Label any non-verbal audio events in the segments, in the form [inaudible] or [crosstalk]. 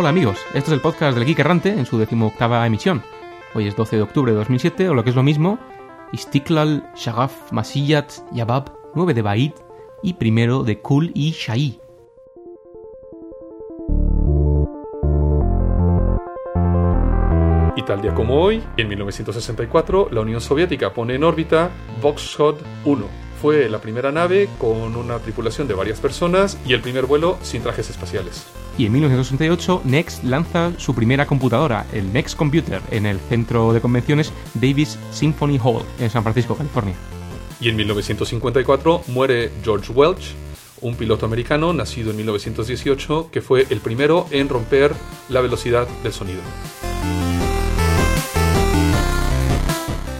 Hola amigos, este es el podcast del Geek Errante en su decimoctava emisión. Hoy es 12 de octubre de 2007, o lo que es lo mismo, Istiklal, Shagaf, Masiyat, Yabab, 9 de Ba'id y primero de Kul y Shai. Y tal día como hoy, en 1964, la Unión Soviética pone en órbita Voskhod 1. Fue la primera nave con una tripulación de varias personas y el primer vuelo sin trajes espaciales. Y en 1968, Next lanza su primera computadora, el Next Computer, en el centro de convenciones Davis Symphony Hall, en San Francisco, California. Y en 1954 muere George Welch, un piloto americano nacido en 1918 que fue el primero en romper la velocidad del sonido.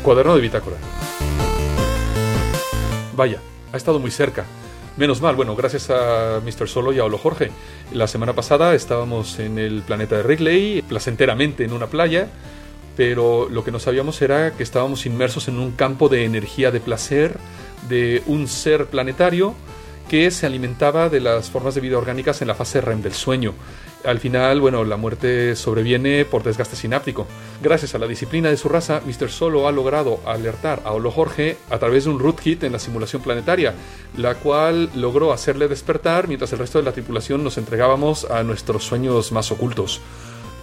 Cuaderno de bitácora. Vaya, ha estado muy cerca. Menos mal, bueno, gracias a Mr. Solo y a Olo Jorge. La semana pasada estábamos en el planeta de Wrigley, placenteramente en una playa, pero lo que no sabíamos era que estábamos inmersos en un campo de energía de placer de un ser planetario que se alimentaba de las formas de vida orgánicas en la fase REM del sueño. Al final, bueno, la muerte sobreviene por desgaste sináptico. Gracias a la disciplina de su raza, Mr. Solo ha logrado alertar a Olo Jorge a través de un rootkit en la simulación planetaria, la cual logró hacerle despertar mientras el resto de la tripulación nos entregábamos a nuestros sueños más ocultos.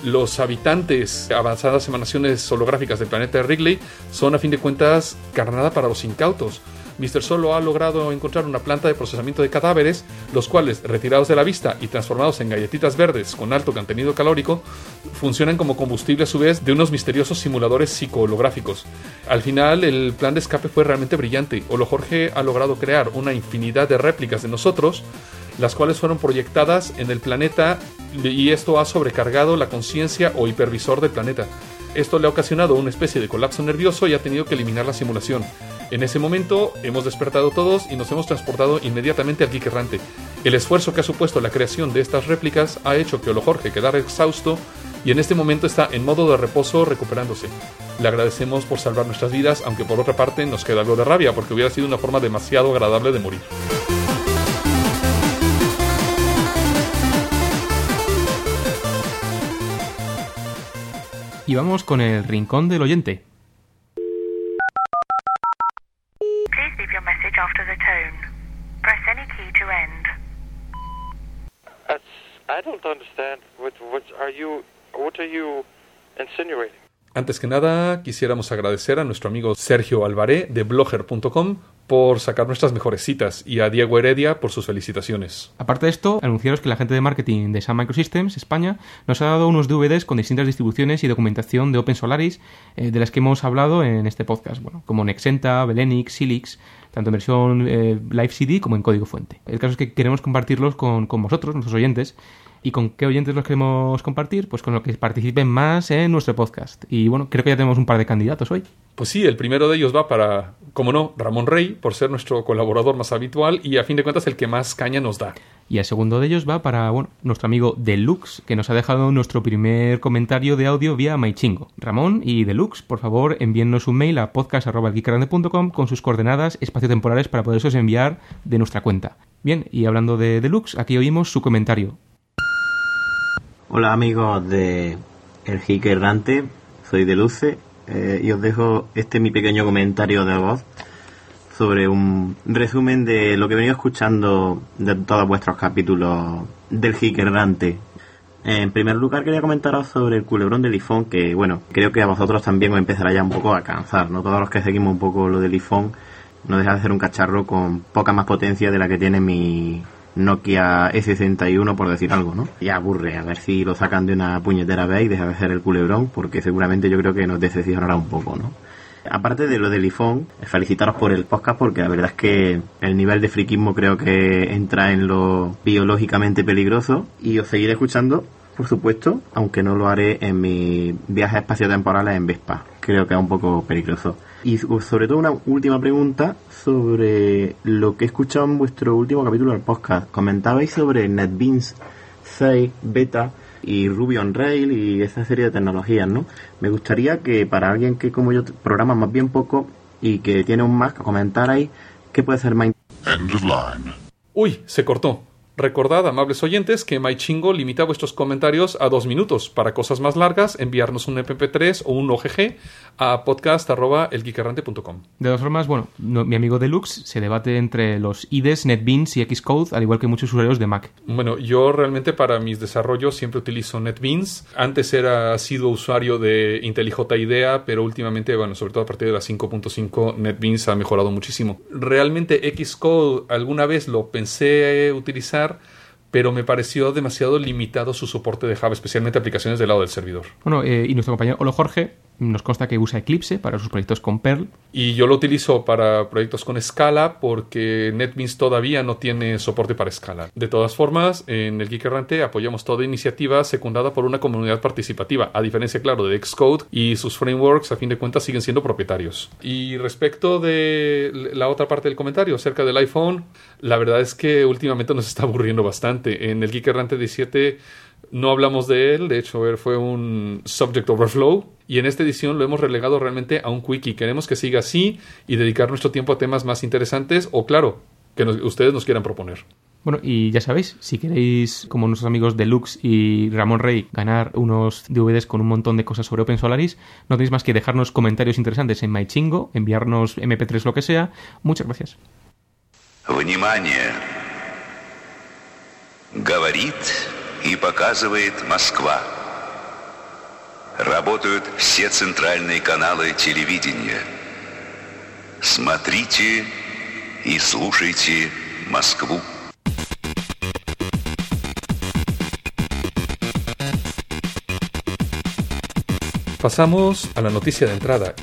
Los habitantes, avanzadas emanaciones holográficas del planeta de Wrigley, son a fin de cuentas carnada para los incautos. Mr. Solo ha logrado encontrar una planta de procesamiento de cadáveres, los cuales, retirados de la vista y transformados en galletitas verdes con alto contenido calórico, funcionan como combustible a su vez de unos misteriosos simuladores psicoholográficos. Al final, el plan de escape fue realmente brillante. Olo Jorge ha logrado crear una infinidad de réplicas de nosotros, las cuales fueron proyectadas en el planeta y esto ha sobrecargado la conciencia o hipervisor del planeta. Esto le ha ocasionado una especie de colapso nervioso y ha tenido que eliminar la simulación. En ese momento hemos despertado todos y nos hemos transportado inmediatamente al Geek Errante. El esfuerzo que ha supuesto la creación de estas réplicas ha hecho que Olo Jorge quedara exhausto y en este momento está en modo de reposo recuperándose. Le agradecemos por salvar nuestras vidas, aunque por otra parte nos queda algo de rabia porque hubiera sido una forma demasiado agradable de morir. Y vamos con el rincón del oyente. I don't understand. What, what are you? What are you insinuating? Antes que nada, quisiéramos agradecer a nuestro amigo Sergio Alvaré de blogger.com por sacar nuestras mejores citas y a Diego Heredia por sus felicitaciones. Aparte de esto, anunciaros que la gente de marketing de Sun Microsystems España nos ha dado unos DVDs con distintas distribuciones y documentación de Open Solaris eh, de las que hemos hablado en este podcast, bueno, como Nexenta, Belenix, Silix, tanto en versión eh, live CD como en código fuente. El caso es que queremos compartirlos con, con vosotros, nuestros oyentes, ¿Y con qué oyentes los queremos compartir? Pues con los que participen más en nuestro podcast. Y bueno, creo que ya tenemos un par de candidatos hoy. Pues sí, el primero de ellos va para, como no, Ramón Rey, por ser nuestro colaborador más habitual y a fin de cuentas el que más caña nos da. Y el segundo de ellos va para bueno, nuestro amigo Deluxe, que nos ha dejado nuestro primer comentario de audio vía MyChingo. Ramón y Deluxe, por favor, envíennos un mail a podcast.geekgrande.com con sus coordenadas espaciotemporales para poderlos enviar de nuestra cuenta. Bien, y hablando de Deluxe, aquí oímos su comentario. Hola amigos de El Geek Errante, soy de Luce eh, y os dejo este mi pequeño comentario de voz sobre un resumen de lo que he venido escuchando de todos vuestros capítulos del Geek Errante. En primer lugar quería comentaros sobre el culebrón del iPhone que bueno, creo que a vosotros también os empezará ya un poco a cansar, ¿no? Todos los que seguimos un poco lo del iPhone no deja de ser un cacharro con poca más potencia de la que tiene mi Nokia S61 por decir algo, ¿no? Ya aburre, a ver si lo sacan de una puñetera vez y deja de ser el culebrón, porque seguramente yo creo que nos decepcionará un poco, ¿no? Aparte de lo del iPhone, felicitaros por el podcast porque la verdad es que el nivel de friquismo creo que entra en lo biológicamente peligroso y os seguiré escuchando, por supuesto, aunque no lo haré en mis viajes espaciotemporales en Vespa. Creo que es un poco peligroso. Y sobre todo una última pregunta sobre lo que he escuchado en vuestro último capítulo del podcast. Comentabais sobre NetBeans 6 beta y Ruby on Rail y esa serie de tecnologías, ¿no? Me gustaría que para alguien que como yo programa más bien poco y que tiene un Mac, comentarais qué puede ser más Uy, se cortó. Recordad, amables oyentes, que MyChingo limita vuestros comentarios a dos minutos. Para cosas más largas, enviarnos un MP3 o un OGG a podcast.elgeekerrante.com. De todas formas, bueno, no- mi amigo Deluxe se debate entre los IDEs, NetBeans y Xcode, al igual que muchos usuarios de Mac. Bueno, yo realmente para mis desarrollos siempre utilizo NetBeans. Antes era sido usuario de IntelliJ IDEA, pero últimamente, bueno, sobre todo a partir de la 5.5, NetBeans ha mejorado muchísimo. Realmente Xcode alguna vez lo pensé utilizar, pero me pareció demasiado limitado su soporte de Java, especialmente aplicaciones del lado del servidor. Bueno, eh, y nuestro compañero Olo Jorge nos consta que usa Eclipse para sus proyectos con Perl. Y yo lo utilizo para proyectos con Scala porque NetBeans todavía no tiene soporte para Scala. De todas formas, en el Geek Errante apoyamos toda iniciativa secundada por una comunidad participativa, a diferencia, claro, de Xcode y sus frameworks, a fin de cuentas, siguen siendo propietarios. Y respecto de la otra parte del comentario acerca del iPhone, la verdad es que últimamente nos está aburriendo bastante. En el Geek Errante 17 no hablamos de él, de hecho él fue un Subject Overflow y en esta edición lo hemos relegado realmente a un quickie. Queremos que siga así y dedicar nuestro tiempo a temas más interesantes o claro, que nos- ustedes nos quieran proponer. Bueno, y ya sabéis, si queréis, como nuestros amigos Deluxe y Ramón Rey, ganar unos DVDs con un montón de cosas sobre Open Solaris, no tenéis más que dejarnos comentarios interesantes en MyChingo, enviarnos MP3 lo que sea. Muchas gracias. Внимание! Говорит И показывает Москва. Работают все центральные каналы телевидения. Смотрите и слушайте Москву. Pasamos a la noticia de entrada.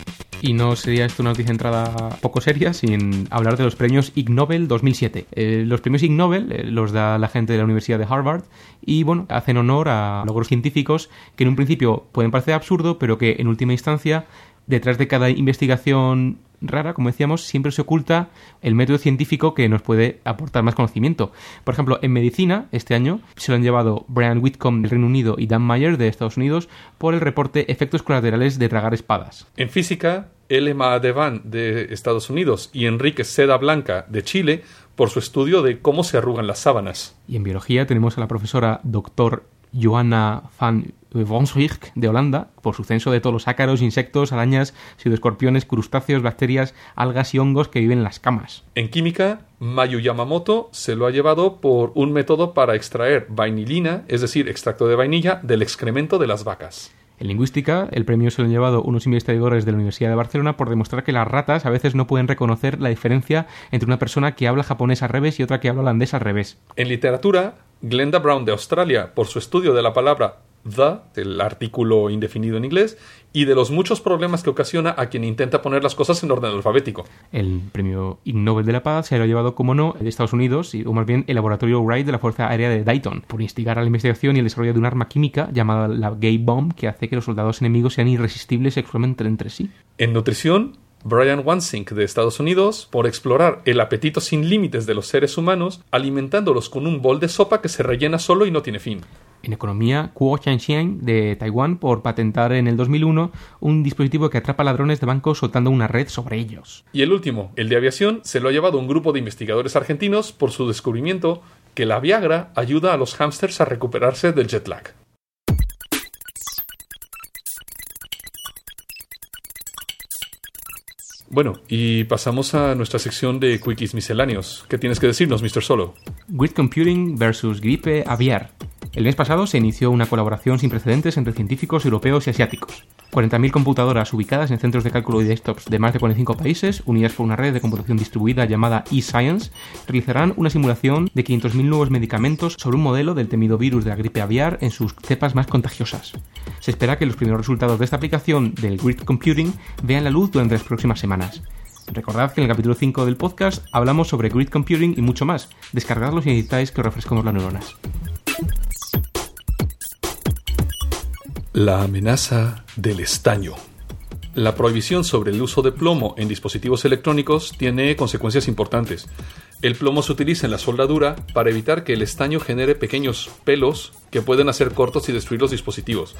Y no sería esto una noticia entrada poco seria sin hablar de los premios Ig Nobel 2007. Eh, los premios Ig Nobel eh, los da la gente de la Universidad de Harvard y, bueno, hacen honor a logros científicos que en un principio pueden parecer absurdo, pero que en última instancia, detrás de cada investigación rara, como decíamos, siempre se oculta el método científico que nos puede aportar más conocimiento. Por ejemplo, en medicina, este año, se lo han llevado Brian Whitcomb del Reino Unido y Dan Mayer de Estados Unidos por el reporte Efectos colaterales de tragar espadas. En física, Elema Devan de Estados Unidos y Enrique Seda Blanca de Chile por su estudio de cómo se arrugan las sábanas. Y en biología tenemos a la profesora doctor Johanna van Wonswijk de Holanda por su censo de todos los ácaros, insectos, arañas, pseudoescorpiones, crustáceos, bacterias, algas y hongos que viven en las camas. En química, Mayu Yamamoto se lo ha llevado por un método para extraer vainilina, es decir, extracto de vainilla, del excremento de las vacas. En lingüística, el premio se lo han llevado unos investigadores de la Universidad de Barcelona por demostrar que las ratas a veces no pueden reconocer la diferencia entre una persona que habla japonés al revés y otra que habla holandés al revés. En literatura, Glenda Brown de Australia, por su estudio de la palabra the, el artículo indefinido en inglés, y de los muchos problemas que ocasiona a quien intenta poner las cosas en orden alfabético. El premio Ig Nobel de la Paz se lo ha llevado, como no, de Estados Unidos, y- o más bien el laboratorio Wright de la Fuerza Aérea de Dayton, por instigar a la investigación y el desarrollo de un arma química llamada la Gay Bomb que hace que los soldados enemigos sean irresistibles sexualmente entre sí. En nutrición, Brian Wansink de Estados Unidos, por explorar el apetito sin límites de los seres humanos, alimentándolos con un bol de sopa que se rellena solo y no tiene fin. En economía, Kuo Qianxian de Taiwán por patentar en el 2001 un dispositivo que atrapa ladrones de bancos soltando una red sobre ellos. Y el último, el de aviación, se lo ha llevado un grupo de investigadores argentinos por su descubrimiento que la Viagra ayuda a los hámsters a recuperarse del jet lag. Bueno, y pasamos a nuestra sección de quickies misceláneos. ¿Qué tienes que decirnos, Mr. Solo? Grid Computing versus gripe aviar. El mes pasado se inició una colaboración sin precedentes entre científicos europeos y asiáticos. 40.000 computadoras ubicadas en centros de cálculo y desktops de más de 45 países, unidas por una red de computación distribuida llamada eScience, realizarán una simulación de 500.000 nuevos medicamentos sobre un modelo del temido virus de la gripe aviar en sus cepas más contagiosas. Se espera que los primeros resultados de esta aplicación del Grid Computing vean la luz durante las próximas semanas. Recordad que en el capítulo 5 del podcast hablamos sobre Grid Computing y mucho más. Descargadlo si necesitáis que os refresquemos las neuronas. La amenaza del estaño. La prohibición sobre el uso de plomo en dispositivos electrónicos tiene consecuencias importantes. El plomo se utiliza en la soldadura para evitar que el estaño genere pequeños pelos que pueden hacer cortos y destruir los dispositivos.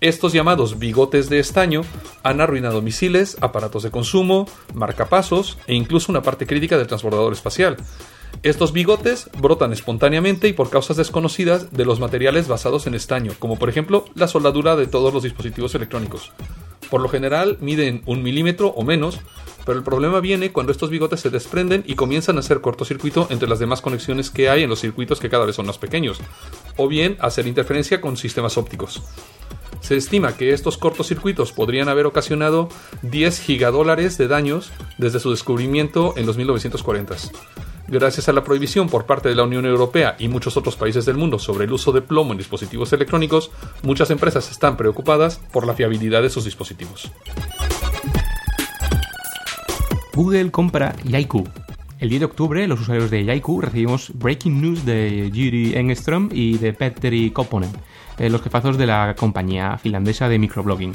Estos llamados bigotes de estaño han arruinado misiles, aparatos de consumo, marcapasos e incluso una parte crítica del transbordador espacial. Estos bigotes brotan espontáneamente y por causas desconocidas de los materiales basados en estaño, como por ejemplo la soldadura de todos los dispositivos electrónicos. Por lo general miden un milímetro o menos, pero el problema viene cuando estos bigotes se desprenden y comienzan a hacer cortocircuito entre las demás conexiones que hay en los circuitos que cada vez son más pequeños, o bien hacer interferencia con sistemas ópticos. Se estima que estos cortocircuitos podrían haber ocasionado 10 gigadólares de daños desde su descubrimiento en los 1940s. Gracias a la prohibición por parte de la Unión Europea y muchos otros países del mundo sobre el uso de plomo en dispositivos electrónicos, muchas empresas están preocupadas por la fiabilidad de sus dispositivos. Google compra Yaiku. El 10 de octubre, los usuarios de Yaiku recibimos breaking news de Jiri Engström y de Petteri Kopponen, eh, los jefazos de la compañía finlandesa de microblogging.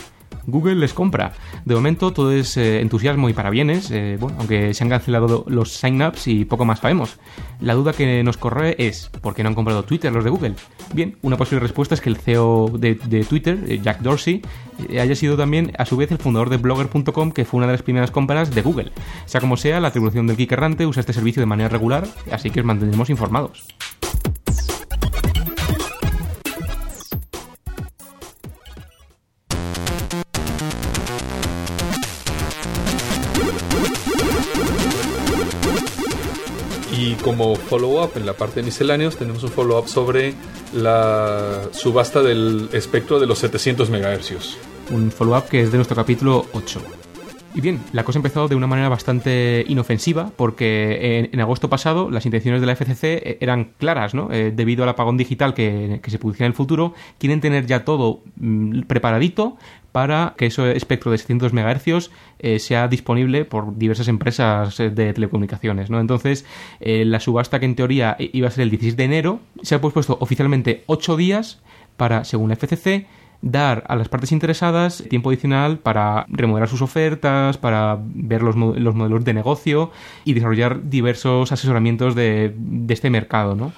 Google les compra. De momento todo es eh, entusiasmo y parabienes, eh, bueno, aunque se han cancelado los sign-ups y poco más sabemos. La duda que nos corre es, ¿por qué no han comprado Twitter los de Google? Bien, una posible respuesta es que el CEO de, Twitter, Jack Dorsey, haya sido también a su vez el fundador de blogger.com, que fue una de las primeras compras de Google. Sea como sea, la tribulación del Errante usa este servicio de manera regular, así que os mantendremos informados. Como follow-up en la parte de misceláneos tenemos un follow-up sobre la subasta del espectro de los 700 MHz. Un follow-up que es de nuestro capítulo 8. Y bien, la cosa empezó de una manera bastante inofensiva porque en, agosto pasado las intenciones de la FCC eran claras, ¿no? Eh, debido al apagón digital que, se produciría en el futuro, quieren tener ya todo mm, preparadito para que ese espectro de 700 MHz eh, sea disponible por diversas empresas eh, de telecomunicaciones, ¿no? Entonces, eh, la subasta que en teoría iba a ser el 16 de enero se ha pospuesto oficialmente 8 días para, según la FCC, dar a las partes interesadas tiempo adicional para remodelar sus ofertas, para ver los, los modelos de negocio y desarrollar diversos asesoramientos de, de este mercado, ¿no?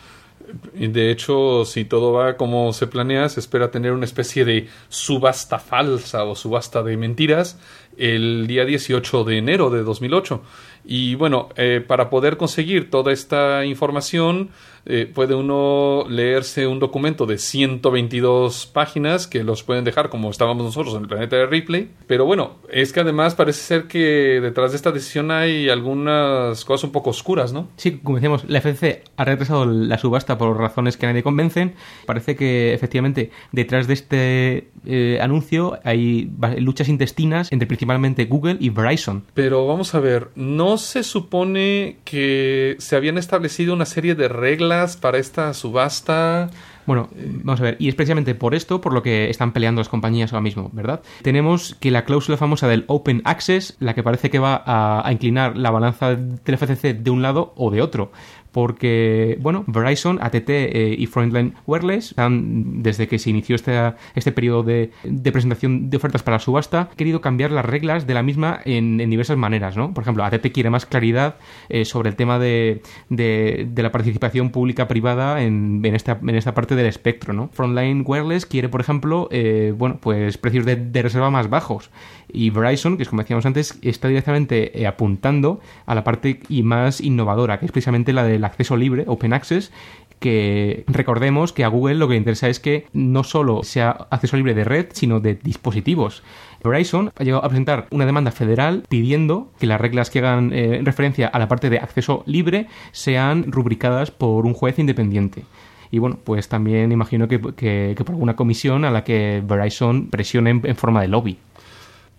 De hecho, si todo va como se planea, se espera tener una especie de subasta falsa o subasta de mentiras el día 18 de enero de 2008. Y bueno, eh, para poder conseguir toda esta información, eh, puede uno leerse un documento de 122 páginas que los pueden dejar como estábamos nosotros en el planeta de Ripley. Pero bueno, es que además parece ser que detrás de esta decisión hay algunas cosas un poco oscuras, ¿no? Sí, como decíamos, la FCC ha retrasado la subasta por razones que a nadie convencen. Parece que efectivamente detrás de este eh, anuncio hay luchas intestinas entre principalmente Google y Verizon. Pero vamos a ver, ¿no se supone que se habían establecido una serie de reglas para esta subasta? Bueno, vamos a ver, y es precisamente por esto por lo que están peleando las compañías ahora mismo, ¿verdad? Tenemos que la cláusula famosa del Open Access, la que parece que va a, a inclinar la balanza del FCC de un lado o de otro. Porque, bueno, Verizon, ATT eh, y Frontline Wireless han, desde que se inició este, este periodo de, de presentación de ofertas para la subasta, querido cambiar las reglas de la misma en, en diversas maneras, ¿no? Por ejemplo, ATT quiere más claridad eh, sobre el tema de, de, la participación pública-privada en, en, esta, en esta parte del espectro, ¿no? Frontline Wireless quiere, por ejemplo, eh, bueno, pues precios de reserva más bajos. Y Verizon, que es como decíamos antes, está directamente eh, apuntando a la parte y más innovadora, que es precisamente la del acceso libre, Open Access, que recordemos que a Google lo que le interesa es que no solo sea acceso libre de red, sino de dispositivos. Verizon ha llegado a presentar una demanda federal pidiendo que las reglas que hagan eh, referencia a la parte de acceso libre sean rubricadas por un juez independiente. Y bueno, pues también imagino que, por alguna comisión a la que Verizon presione en forma de lobby.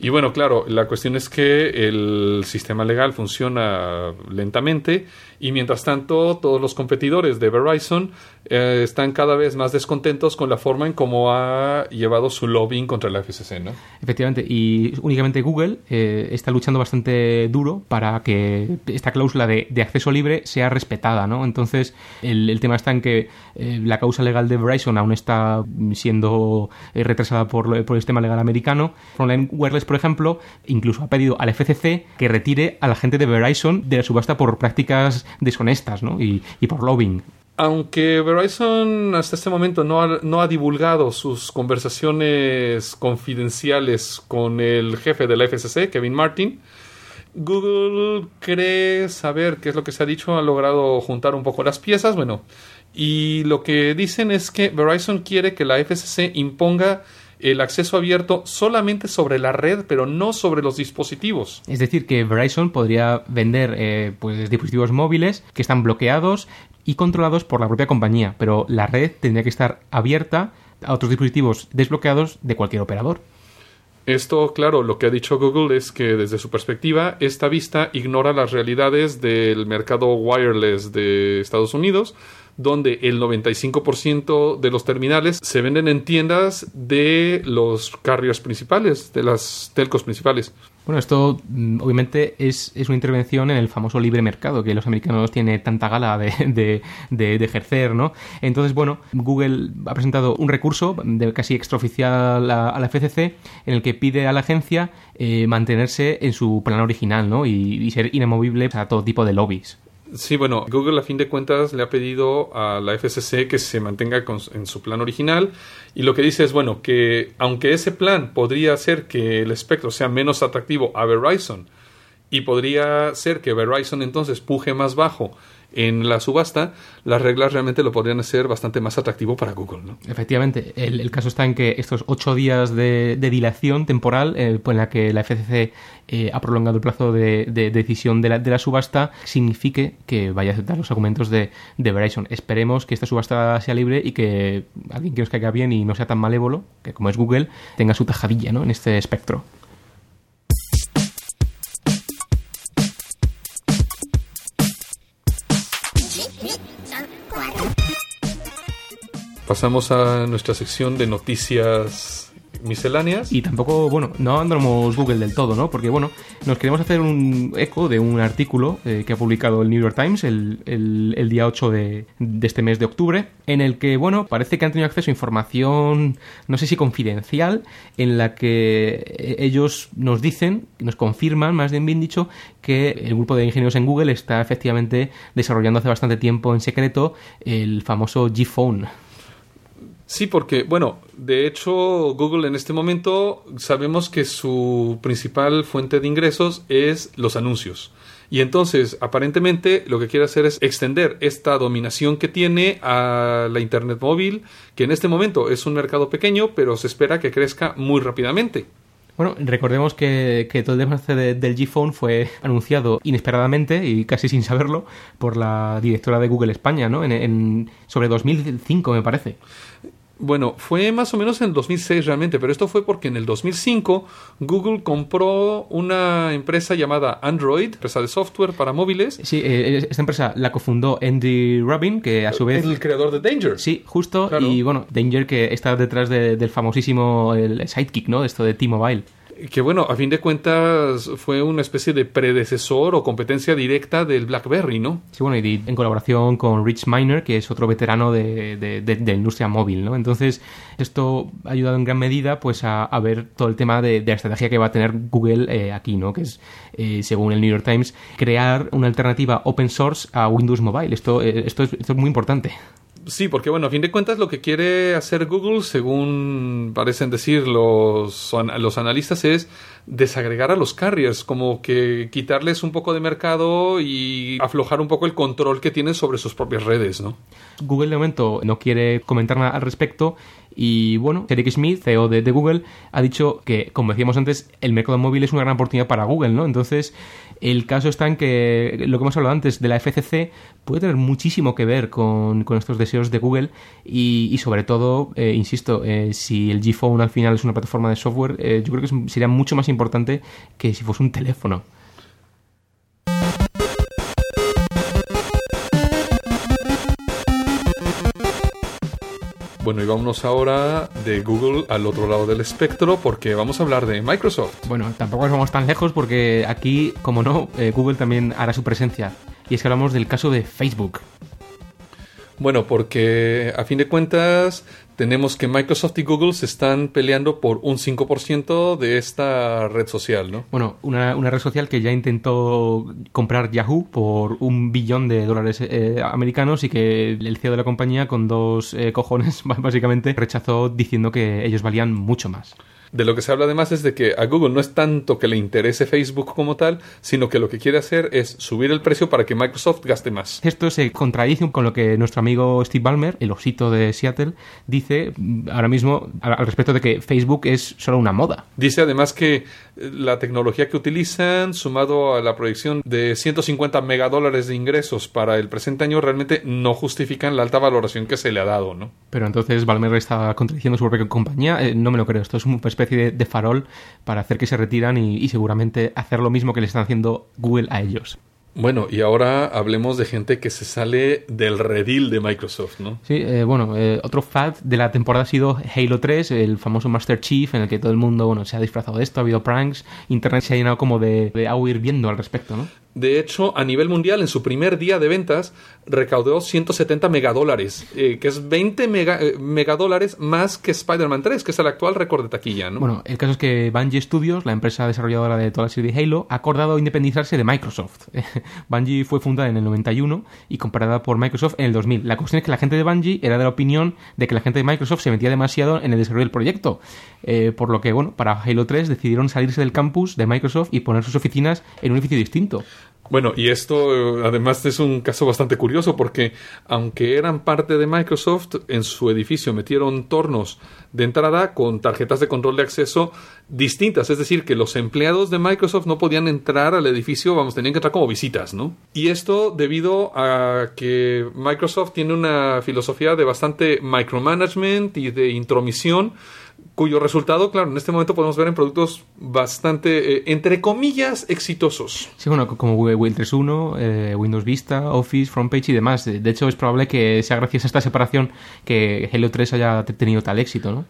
Y bueno, claro, la cuestión es que el sistema legal funciona lentamente y mientras tanto todos los competidores de Verizon eh, están cada vez más descontentos con la forma en cómo ha llevado su lobbying contra la FCC, ¿no? Efectivamente, y únicamente Google eh, está luchando bastante duro para que esta cláusula de, acceso libre sea respetada, ¿no? Entonces, el, tema está en que eh, la causa legal de Verizon aún está siendo eh, retrasada por, por, el sistema legal americano. Frontline Wireless, por ejemplo, incluso ha pedido al FCC que retire a la gente de Verizon de la subasta por prácticas deshonestas, ¿no? Y, y por lobbying. Aunque Verizon hasta este momento no ha, no ha, divulgado sus conversaciones confidenciales con el jefe de la FCC, Kevin Martin, Google cree saber qué es lo que se ha dicho, ha logrado juntar un poco las piezas, bueno, y lo que dicen es que Verizon quiere que la FCC imponga el acceso abierto solamente sobre la red, pero no sobre los dispositivos. Es decir, que Verizon podría vender eh, pues, dispositivos móviles que están bloqueados y controlados por la propia compañía, pero la red tendría que estar abierta a otros dispositivos desbloqueados de cualquier operador. Esto, claro, lo que ha dicho Google es que desde su perspectiva, esta vista ignora las realidades del mercado wireless de Estados Unidos, donde el 95% de los terminales se venden en tiendas de los carriers principales, de las telcos principales. Bueno, esto mm, obviamente es, es, una intervención en el famoso libre mercado que los americanos tienen tanta gala [laughs] de, de, ejercer, ¿no? Entonces, bueno, Google ha presentado un recurso de casi extraoficial a, a la FCC en el que pide a la agencia eh, mantenerse en su plan original, ¿no? Y, y ser inamovible a todo tipo de lobbies. Sí, bueno, Google a fin de cuentas le ha pedido a la FCC que se mantenga en su plan original y lo que dice es, bueno, que aunque ese plan podría hacer que el espectro sea menos atractivo a Verizon y podría ser que Verizon entonces puje más bajo en la subasta, las reglas realmente lo podrían hacer bastante más atractivo para Google. ¿no? Efectivamente, el, el, caso está en que estos ocho días de, de dilación temporal eh, en la que la FCC eh, ha prolongado el plazo de, de, de decisión de la, de la, subasta signifique que vaya a aceptar los argumentos de, Verizon. Esperemos que esta subasta sea libre y que alguien que nos caiga bien y no sea tan malévolo, que como es Google, tenga su tajadilla ¿no? en este espectro. Pasamos a nuestra sección de noticias misceláneas. Y tampoco, bueno, no abandonamos Google del todo, ¿no? Porque, bueno, nos queremos hacer un eco de un artículo eh, que ha publicado el New York Times el, el, día 8 de, este mes de octubre, en el que, bueno, parece que han tenido acceso a información, no sé si confidencial, en la que ellos nos dicen, nos confirman, más bien bien dicho, que el grupo de ingenieros en Google está efectivamente desarrollando hace bastante tiempo en secreto el famoso G-Phone. Sí, porque, bueno, de hecho, Google en este momento sabemos que su principal fuente de ingresos es los anuncios. Y entonces, aparentemente, lo que quiere hacer es extender esta dominación que tiene a la Internet móvil, que en este momento es un mercado pequeño, pero se espera que crezca muy rápidamente. Bueno, recordemos que, que todo el desastre de, del G-Phone fue anunciado inesperadamente y casi sin saberlo por la directora de Google España, ¿no? En, en, sobre 2005, me parece. Bueno, fue más o menos en 2006 realmente, pero esto fue porque en el 2005 Google compró una empresa llamada Android, empresa de software para móviles. Sí, eh, esta empresa la cofundó Andy Rubin, que a su vez... El creador de Danger. Sí, justo. Claro. Y bueno, Danger que está detrás de, del famosísimo el Sidekick, ¿no? Esto de T-Mobile que bueno, a fin de cuentas fue una especie de predecesor o competencia directa del BlackBerry, ¿no? Sí, bueno, y en colaboración con Rich Miner, que es otro veterano de, de, de, de industria móvil, ¿no? Entonces, esto ha ayudado en gran medida pues a, a ver todo el tema de, la estrategia que va a tener Google eh, aquí, ¿no? Que es, eh, según el New York Times, crear una alternativa open source a Windows Mobile. Esto, eh, esto, es, esto es muy importante. Sí, porque bueno, a fin de cuentas lo que quiere hacer Google, según parecen decir los, los analistas, es desagregar a los carriers, como que quitarles un poco de mercado y aflojar un poco el control que tienen sobre sus propias redes, ¿no? Google de momento no quiere comentar nada al respecto y bueno, Eric Smith, CEO de, Google, ha dicho que, como decíamos antes, el mercado móvil es una gran oportunidad para Google, ¿no? Entonces, el caso está en que lo que hemos hablado antes de la FCC puede tener muchísimo que ver con, estos deseos de Google y, y sobre todo, eh, insisto, eh, si el G-Phone al final es una plataforma de software, eh, yo creo que sería mucho más importante que si fuese un teléfono. Bueno, y vámonos ahora de Google al otro lado del espectro porque vamos a hablar de Microsoft. Bueno, tampoco nos vamos tan lejos porque aquí, como no, eh, Google también hará su presencia. Y es que hablamos del caso de Facebook. Bueno, porque a fin de cuentas tenemos que Microsoft y Google se están peleando por un 5% de esta red social, ¿no? Bueno, una, una, red social que ya intentó comprar Yahoo por un billón de dólares eh, americanos y que el CEO de la compañía con dos eh, cojones [laughs] básicamente rechazó diciendo que ellos valían mucho más. De lo que se habla además es de que a Google no es tanto que le interese Facebook como tal, sino que lo que quiere hacer es subir el precio para que Microsoft gaste más. Esto se contradice con lo que nuestro amigo Steve Ballmer, el osito de Seattle, dice mm, ahora mismo al respecto de que Facebook es solo una moda. Dice además que eh, la tecnología que utilizan, sumado a la proyección de 150 megadólares de ingresos para el presente año, realmente no justifican la alta valoración que se le ha dado, ¿no? Pero entonces Ballmer está contradiciendo su propia compañía. Eh, no me lo creo. Esto es una especie de, de farol para hacer que se retiran y, y seguramente hacer lo mismo que le están haciendo Google a ellos. Bueno, y ahora hablemos de gente que se sale del redil de Microsoft, ¿no? Sí, eh, bueno, eh, otro fad de la temporada ha sido Halo 3, el famoso Master Chief, en el que todo el mundo bueno, se ha disfrazado de esto, ha habido pranks, Internet se ha llenado como de, de agua hirviendo al respecto, ¿no? De hecho, a nivel mundial, en su primer día de ventas, recaudó 170 megadólares, eh, que es 20 mega, eh, megadólares más que Spider-Man 3, que es el actual récord de taquilla, ¿no? Bueno, el caso es que Bungie Studios, la empresa desarrolladora de toda la serie de Halo, ha acordado independizarse de Microsoft. [laughs] Bungie fue fundada en el 91 y comparada por Microsoft en el 2000. La cuestión es que la gente de Bungie era de la opinión de que la gente de Microsoft se metía demasiado en el desarrollo del proyecto. Eh, por lo que, bueno, para Halo 3 decidieron salirse del campus de Microsoft y poner sus oficinas en un edificio distinto. Bueno, y esto eh, además es un caso bastante curioso porque aunque eran parte de Microsoft, en su edificio metieron tornos de entrada con tarjetas de control de acceso distintas, es decir, que los empleados de Microsoft no podían entrar al edificio, vamos, tenían que entrar como visitas, ¿no? Y esto debido a que Microsoft tiene una filosofía de bastante micromanagement y de intromisión cuyo resultado, claro, en este momento podemos ver en productos bastante, eh, entre comillas, exitosos. Sí, bueno, como Google 3.1, eh, Windows Vista, Office, FrontPage y demás. De hecho, es probable que sea gracias a esta separación que Halo 3 haya tenido tal éxito, ¿no?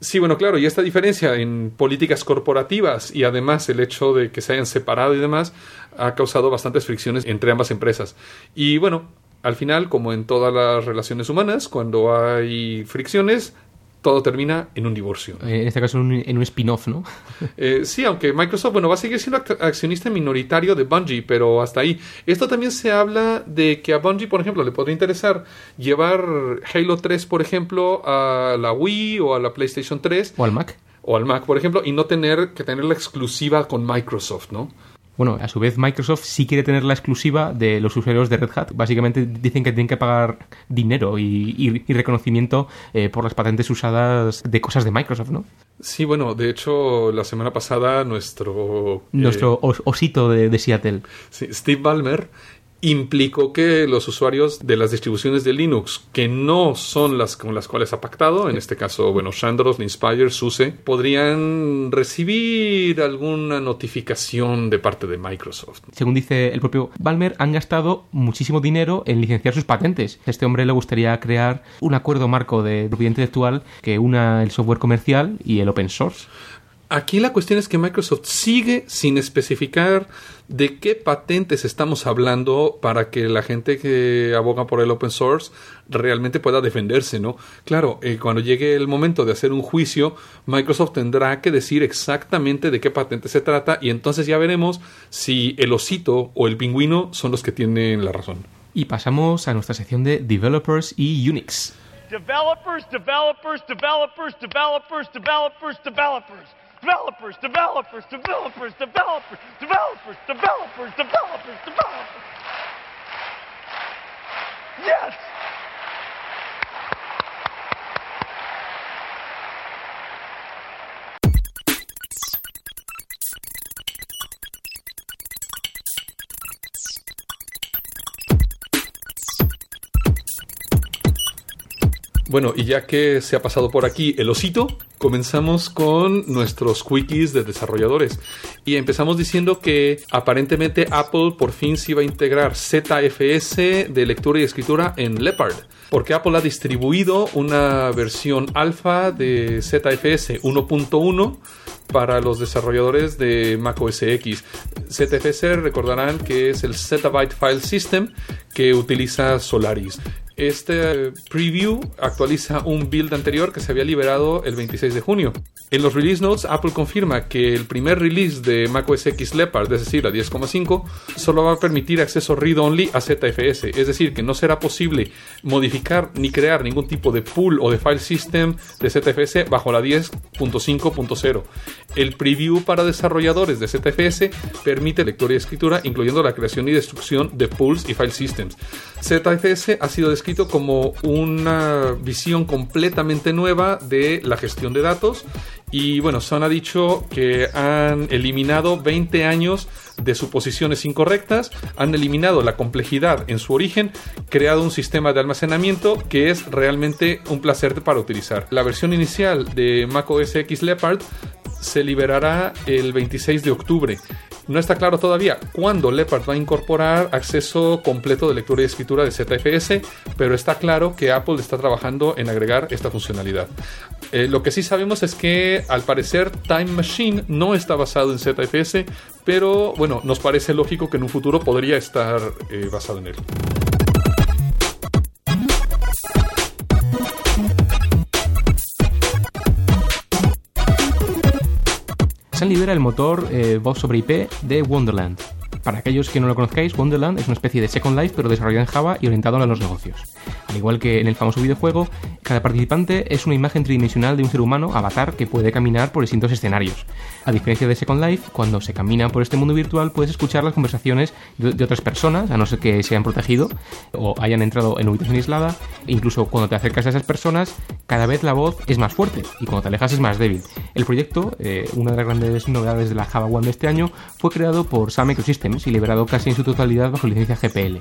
Sí, bueno, claro, y esta diferencia en políticas corporativas y además el hecho de que se hayan separado y demás ha causado bastantes fricciones entre ambas empresas. Y bueno, al final, como en todas las relaciones humanas, cuando hay fricciones, todo termina en un divorcio. Eh, en este caso, en un, spin-off, ¿no? [laughs] Eh, sí, aunque Microsoft, bueno, va a seguir siendo accionista minoritario de Bungie, pero hasta ahí. Esto también se habla de que a Bungie, por ejemplo, le podría interesar llevar Halo 3, por ejemplo, a la Wii o a la PlayStation 3 o al Mac. o al Mac, por ejemplo, y no tener que tener la exclusiva con Microsoft, ¿no? Bueno, a su vez Microsoft sí quiere tener la exclusiva de los usuarios de Red Hat. Básicamente dicen que tienen que pagar dinero y, y- y reconocimiento eh, por las patentes usadas de cosas de Microsoft, ¿no? Sí, bueno, de hecho, la semana pasada nuestro... eh, Nuestro os- osito de, de Seattle. Sí, Steve Ballmer implicó que los usuarios de las distribuciones de Linux que no son las con las cuales ha pactado, en este caso, bueno, Shandros, Linspire, SUSE, podrían recibir alguna notificación de parte de Microsoft. Según dice el propio Balmer, han gastado muchísimo dinero en licenciar sus patentes. A este hombre le gustaría crear un acuerdo marco de propiedad intelectual que una el software comercial y el open source. Aquí la cuestión es que Microsoft sigue sin especificar de qué patentes estamos hablando para que la gente que aboga por el open source realmente pueda defenderse, ¿no? Claro, eh, cuando llegue el momento de hacer un juicio, Microsoft tendrá que decir exactamente de qué patente se trata y entonces ya veremos si el osito o el pingüino son los que tienen la razón. Y pasamos a nuestra sección de Developers y Unix. Developers, developers, developers, developers, developers, developers. Developers, developers, developers, developers, developers, developers, developers, developers. developers. Yes! Bueno, y ya que se ha pasado por aquí el osito, comenzamos con nuestros quickies de desarrolladores. Y empezamos diciendo que aparentemente Apple por fin se iba a integrar ZFS de lectura y escritura en Leopard. Porque Apple ha distribuido una versión alfa de ZFS 1.1 para los desarrolladores de Mac OS X. ZFS recordarán que es el Zettabyte File System que utiliza Solaris. Este preview actualiza un build anterior que se había liberado el 26 de junio. En los release notes, Apple confirma que el primer release de macOS X Leopard, es decir, la 10.5, solo va a permitir acceso read-only a ZFS, es decir, que no será posible modificar ni crear ningún tipo de pool o de file system de ZFS bajo la 10.5.0. El preview para desarrolladores de ZFS permite lectura y escritura, incluyendo la creación y destrucción de pools y file systems. ZFS ha sido descrito como una visión completamente nueva de la gestión de datos y bueno, Son ha dicho que han eliminado 20 años de suposiciones incorrectas, han eliminado la complejidad en su origen, creado un sistema de almacenamiento que es realmente un placer para utilizar. La versión inicial de macOS X Leopard se liberará el 26 de octubre. No está claro todavía cuándo Leopard va a incorporar acceso completo de lectura y escritura de ZFS, pero está claro que Apple está trabajando en agregar esta funcionalidad. Eh, lo que sí sabemos es que al parecer Time Machine no está basado en ZFS, pero bueno, nos parece lógico que en un futuro podría estar eh, basado en él. Se libera el motor eh, voz sobre IP de Wonderland. Para aquellos que no lo conozcáis, Wonderland es una especie de Second Life pero desarrollado en Java y orientado a los negocios. Al igual que en el famoso videojuego, cada participante es una imagen tridimensional de un ser humano, avatar, que puede caminar por distintos escenarios. A diferencia de Second Life, cuando se camina por este mundo virtual puedes escuchar las conversaciones de, otras personas, a no ser que sean protegido o hayan entrado en ubicación aislada. E incluso cuando te acercas a esas personas, cada vez la voz es más fuerte y cuando te alejas es más débil. El proyecto, eh, una de las grandes novedades de la Java One de este año, fue creado por Sun Y liberado casi en su totalidad bajo licencia GPL.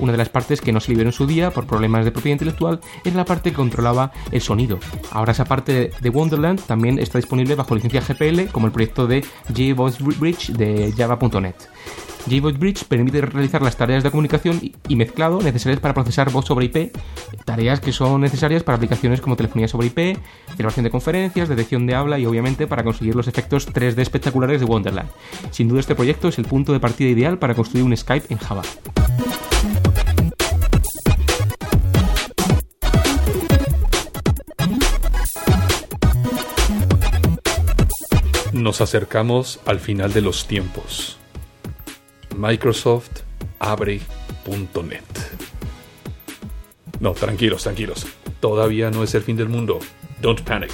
Una de las partes que no se liberó en su día por problemas de propiedad intelectual era la parte que controlaba el sonido. Ahora esa parte de Wonderland también está disponible bajo licencia GPL como el proyecto de JVoice Bridge de java.net. JVoice Bridge permite realizar las tareas de comunicación y mezclado necesarias para procesar voz sobre IP, tareas que son necesarias para aplicaciones como telefonía sobre IP, celebración de conferencias, detección de habla y obviamente para conseguir los efectos 3D espectaculares de Wonderland. Sin duda este proyecto es el punto de partida ideal para construir un Skype en Java. Nos acercamos al final de los tiempos. Microsoft abre.net. No, tranquilos, tranquilos. Todavía no es el fin del mundo. Don't panic.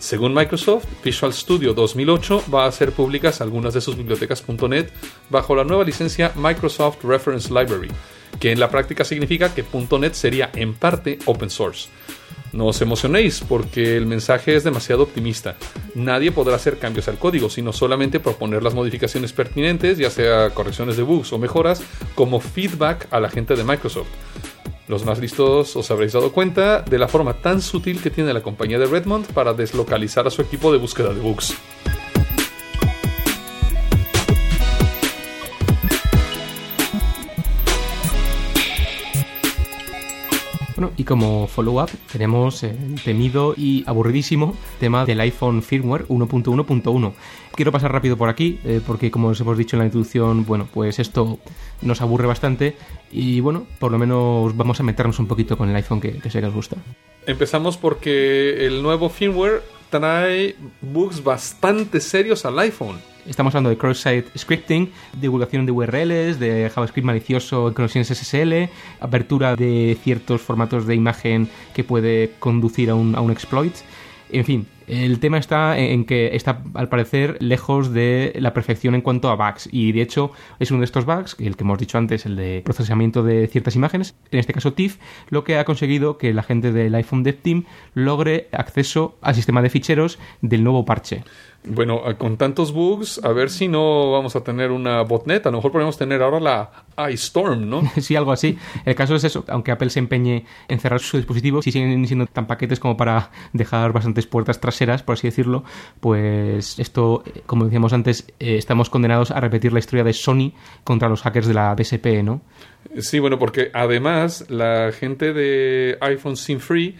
Según Microsoft, Visual Studio 2008 va a hacer públicas algunas de sus bibliotecas.net bajo la nueva licencia Microsoft Reference Library, que en la práctica significa que .net sería en parte open source. No os emocionéis porque el mensaje es demasiado optimista. Nadie podrá hacer cambios al código, sino solamente proponer las modificaciones pertinentes, ya sea correcciones de bugs o mejoras, como feedback a la gente de Microsoft. Los más listos os habréis dado cuenta de la forma tan sutil que tiene la compañía de Redmond para deslocalizar a su equipo de búsqueda de bugs. Bueno, y como follow-up tenemos el temido y aburridísimo tema del iPhone Firmware 1.1.1. Quiero pasar rápido por aquí, eh, porque como os hemos dicho en la introducción, bueno, pues esto nos aburre bastante y bueno, por lo menos vamos a meternos un poquito con el iPhone que, que sé que os gusta. Empezamos porque el nuevo firmware trae bugs bastante serios al iPhone. Estamos hablando de cross-site scripting, divulgación de URLs, de JavaScript malicioso en conexiones SSL, apertura de ciertos formatos de imagen que puede conducir a un, a un exploit. En fin, el tema está en que está, al parecer, lejos de la perfección en cuanto a bugs. Y de hecho, es uno de estos bugs, el que hemos dicho antes, el de procesamiento de ciertas imágenes, en este caso TIFF, lo que ha conseguido que la gente del iPhone Dev Team logre acceso al sistema de ficheros del nuevo parche. Bueno, con tantos bugs, a ver si no vamos a tener una botnet. A lo mejor podemos tener ahora la iStorm, ¿no? [laughs] sí, algo así. El caso es eso. Aunque Apple se empeñe en cerrar su dispositivo, si siguen siendo tan paquetes como para dejar bastantes puertas traseras, por así decirlo, pues esto, como decíamos antes, eh, estamos condenados a repetir la historia de Sony contra los hackers de la DSP, ¿no? Sí, bueno, porque además la gente de iPhone SIM Free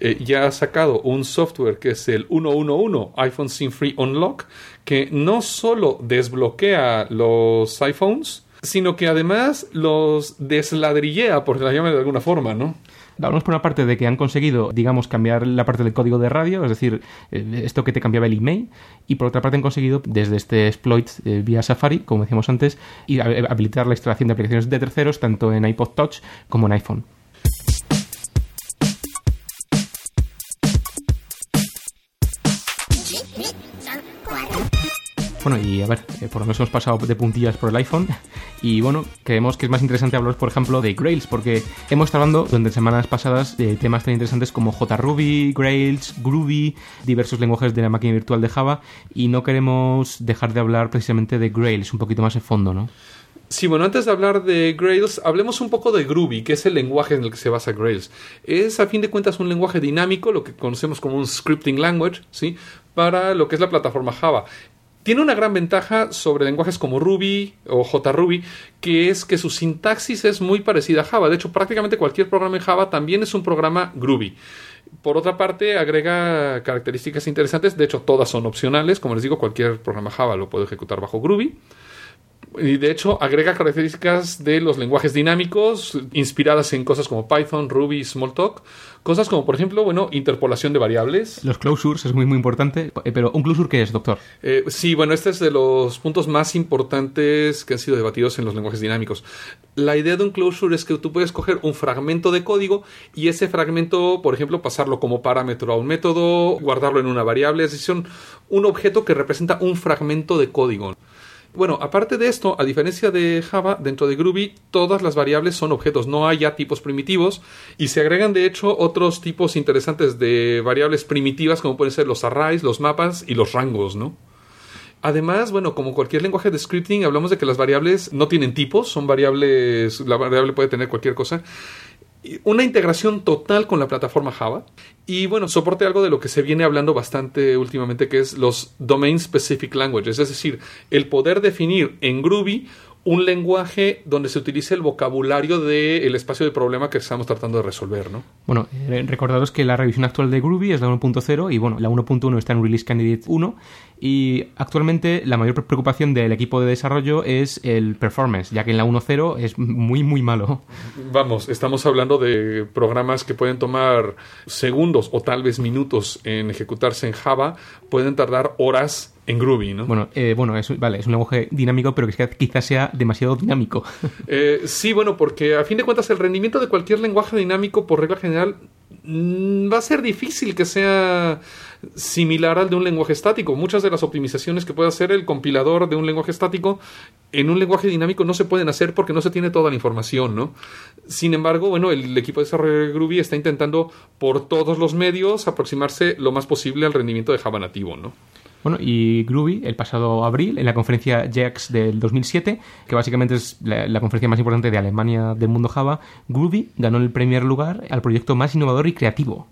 eh, ya ha sacado un software que es el 111 iPhone SIM Free Unlock, que no solo desbloquea los iPhones, sino que además los desladrillea, por llamarlo de alguna forma, ¿no? Hablamos por una parte de que han conseguido, digamos, cambiar la parte del código de radio, es decir, eh, esto que te cambiaba el email, y por otra parte han conseguido, desde este exploit eh, vía Safari, como decíamos antes, y habilitar la instalación de aplicaciones de terceros tanto en iPod Touch como en iPhone. Bueno, y a ver, eh, por lo menos hemos pasado de puntillas por el iPhone. [laughs] Y bueno, creemos que es más interesante hablaros, por ejemplo, de Grails, porque hemos estado hablando durante semanas pasadas de temas tan interesantes como JRuby, Grails, Groovy, diversos lenguajes de la máquina virtual de Java, y no queremos dejar de hablar precisamente de Grails, un poquito más de fondo, ¿no? Sí, bueno, antes de hablar de Grails, hablemos un poco de Groovy, que es el lenguaje en el que se basa Grails. Es, a fin de cuentas, un lenguaje dinámico, lo que conocemos como un scripting language, ¿sí? Para lo que es la plataforma Java. Tiene una gran ventaja sobre lenguajes como Ruby o JRuby, que es que su sintaxis es muy parecida a Java. De hecho, prácticamente cualquier programa en Java también es un programa Groovy. Por otra parte, agrega características interesantes. De hecho, todas son opcionales. Como les digo, cualquier programa Java lo puede ejecutar bajo Groovy. Y de hecho, agrega características de los lenguajes dinámicos inspiradas en cosas como Python, Ruby, Smalltalk. Cosas como, por ejemplo, bueno, interpolación de variables. Los closures es muy, muy importante, eh, pero ¿un closure qué es, doctor? Eh, sí, bueno, este es de los puntos más importantes que han sido debatidos en los lenguajes dinámicos. La idea de un closure es que tú puedes coger un fragmento de código y ese fragmento, por ejemplo, pasarlo como parámetro a un método, guardarlo en una variable, es decir, un- un objeto que representa un fragmento de código. Bueno, aparte de esto, a diferencia de Java, dentro de Groovy todas las variables son objetos, no hay ya tipos primitivos y se agregan de hecho otros tipos interesantes de variables primitivas como pueden ser los arrays, los mapas y los rangos, ¿no? Además, bueno, como cualquier lenguaje de scripting, hablamos de que las variables no tienen tipos, son variables, la variable puede tener cualquier cosa. Una integración total con la plataforma Java. Y bueno, soporte algo de lo que se viene hablando bastante últimamente, que es los Domain Specific Languages, es decir, el poder definir en Groovy un lenguaje donde se utilice el vocabulario del espacio de problema que estamos tratando de resolver, ¿no? Bueno, eh, recordaros que la revisión actual de Groovy es la 1.0 y bueno, la 1.1 está en Release Candidate 1 y actualmente la mayor preocupación del equipo de desarrollo es el performance, ya que en la 1.0 es muy muy malo. Vamos, estamos hablando de programas que pueden tomar segundos o tal vez minutos en ejecutarse en Java, pueden tardar horas en Groovy, ¿no? Bueno, eh, bueno, es, vale, es un lenguaje dinámico, pero que quizás sea demasiado dinámico. Eh, sí, bueno, porque a fin de cuentas el rendimiento de cualquier lenguaje dinámico, por regla general, va a ser difícil que sea similar al de un lenguaje estático. Muchas de las optimizaciones que puede hacer el compilador de un lenguaje estático en un lenguaje dinámico no se pueden hacer porque no se tiene toda la información, ¿no? Sin embargo, bueno, el equipo de desarrollo de Groovy está intentando por todos los medios aproximarse lo más posible al rendimiento de Java nativo, ¿no? Bueno, y Groovy, el pasado abril, en la conferencia JAX del 2007, que básicamente es la, la conferencia más importante de Alemania del mundo Java, Groovy ganó el primer lugar al proyecto más innovador y creativo.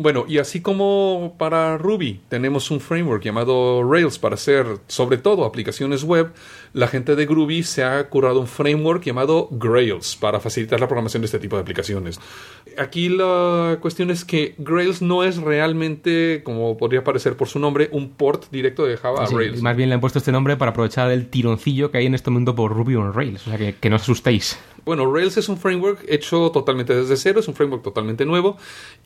Bueno, y así como para Ruby tenemos un framework llamado Rails para hacer sobre todo aplicaciones web, la gente de Groovy se ha currado un framework llamado Grails para facilitar la programación de este tipo de aplicaciones. Aquí la cuestión es que Grails no es realmente, como podría parecer por su nombre, un port directo de Java Sí, a Rails. más bien le han puesto este nombre para aprovechar el tironcillo que hay en este mundo por Ruby on Rails. O sea, que, que no os asustéis. Bueno, Rails es un framework hecho totalmente desde cero, es un framework totalmente nuevo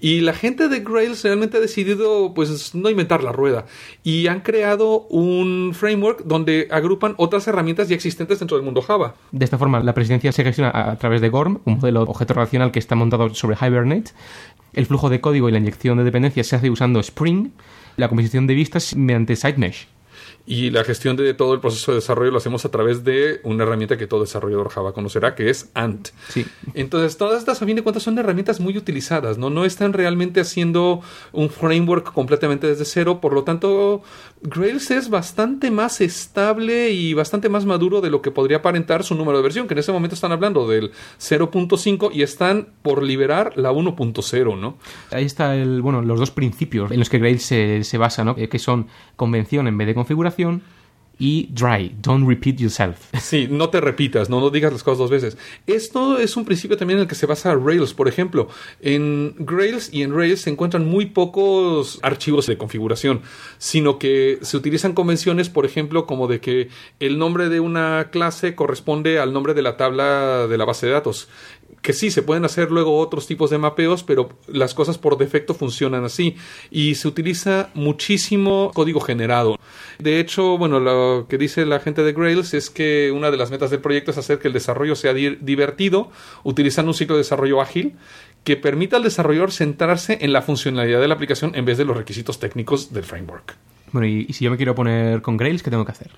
y la gente de Grails realmente ha decidido pues no inventar la rueda y han creado un framework donde agrupan otras herramientas ya existentes dentro del mundo Java. De esta forma, la presidencia se gestiona a, a través de GORM, un modelo objeto relacional que está montado sobre Hibernate. El flujo de código y la inyección de dependencias se hace usando Spring. La composición de vistas mediante SiteMesh. Y la gestión de todo el proceso de desarrollo lo hacemos a través de una herramienta que todo desarrollador Java conocerá, que es Ant. Sí. Entonces, todas estas, a fin de cuentas, son herramientas muy utilizadas, ¿no? No están realmente haciendo un framework completamente desde cero, por lo tanto, Grails es bastante más estable y bastante más maduro de lo que podría aparentar su número de versión, que en ese momento están hablando del 0.5 y están por liberar la 1.0, ¿no? Ahí está el, bueno, los dos principios en los que Grails se, se basa, ¿no? Que son convención en vez de configuración y dry, don't repeat yourself. [laughs] Sí, no te repitas, no, no digas las cosas dos veces. Esto es un principio también en el que se basa Rails. Por ejemplo, en Rails y en Rails se encuentran muy pocos archivos de configuración, sino que se utilizan convenciones, por ejemplo, como de que el nombre de una clase corresponde al nombre de la tabla de la base de datos que sí, se pueden hacer luego otros tipos de mapeos, pero las cosas por defecto funcionan así. Y se utiliza muchísimo código generado. De hecho, bueno, lo que dice la gente de Grails es que una de las metas del proyecto es hacer que el desarrollo sea di- divertido, utilizando un ciclo de desarrollo ágil que permita al desarrollador centrarse en la funcionalidad de la aplicación en vez de los requisitos técnicos del framework. Bueno, y, y si yo me quiero poner con Grails, ¿qué tengo que hacer?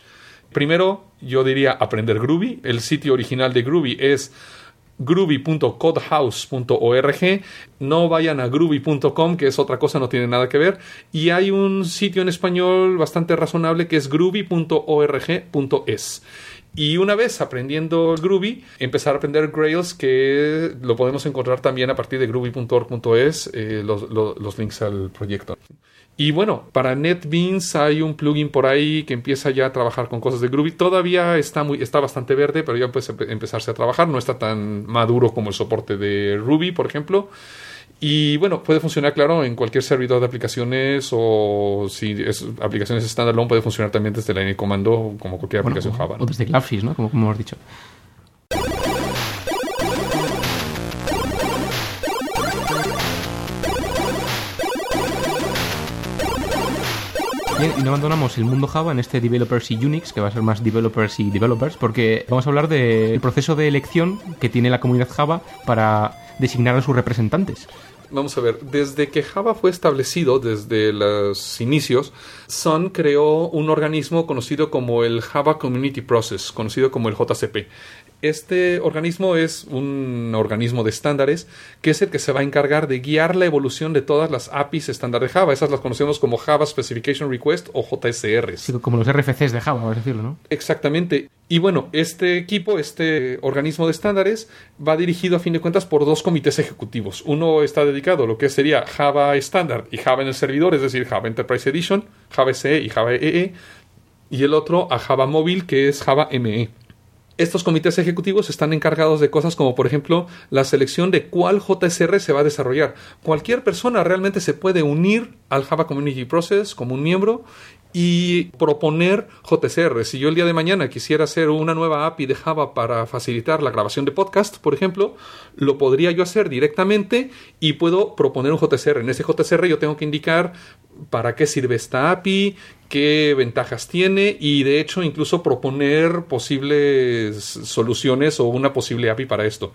Primero, yo diría aprender Groovy. El sitio original de Groovy es groovy.codehouse.org. No vayan a groovy.com, que es otra cosa, no tiene nada que ver. Y hay un sitio en español bastante razonable que es groovy.org.es. Y una vez aprendiendo Groovy, empezar a aprender Grails, que lo podemos encontrar también a partir de groovy.org.es, eh, los, los- links al proyecto. Y bueno, para NetBeans hay un plugin por ahí que empieza ya a trabajar con cosas de Groovy. Todavía está, muy, está bastante verde, pero ya puede empe- empezarse a trabajar. No está tan maduro como el soporte de Ruby, por ejemplo. Y bueno, puede funcionar, claro, en cualquier servidor de aplicaciones o si es aplicaciones standalone, puede funcionar también desde la línea de comando como cualquier Bueno, aplicación o, Java. ¿no? o desde Cloudfish, ¿no? Como, como hemos dicho. Bien, y no abandonamos el mundo Java en este Developers y Unix, que va a ser más Developers y Developers, porque vamos a hablar del proceso de elección que tiene la comunidad Java para designar a sus representantes. Vamos a ver, desde que Java fue establecido, desde los inicios, Sun creó un organismo conocido como el Java Community Process, conocido como el JCP. Este organismo es un organismo de estándares que es el que se va a encargar de guiar la evolución de todas las APIs estándar de Java. Esas las conocemos como Java Specification Request o JSRs. Sí, como los RFCs de Java, vamos a decirlo, ¿no? Exactamente. Y bueno, este equipo, este organismo de estándares, va dirigido a fin de cuentas por dos comités ejecutivos. Uno está dedicado a lo que sería Java estándar y Java en el servidor, es decir, Java Enterprise Edition, Java SE y Java EE. Y el otro a Java móvil, que es Java ME. Estos comités ejecutivos están encargados de cosas como, por ejemplo, la selección de cuál JSR se va a desarrollar. Cualquier persona realmente se puede unir al Java Community Process como un miembro y proponer JSR. Si yo el día de mañana quisiera hacer una nueva API de Java para facilitar la grabación de podcast, por ejemplo, lo podría yo hacer directamente y puedo proponer un JSR. En ese JSR yo tengo que indicar para qué sirve esta API, qué ventajas tiene y de hecho incluso proponer posibles soluciones o una posible API para esto.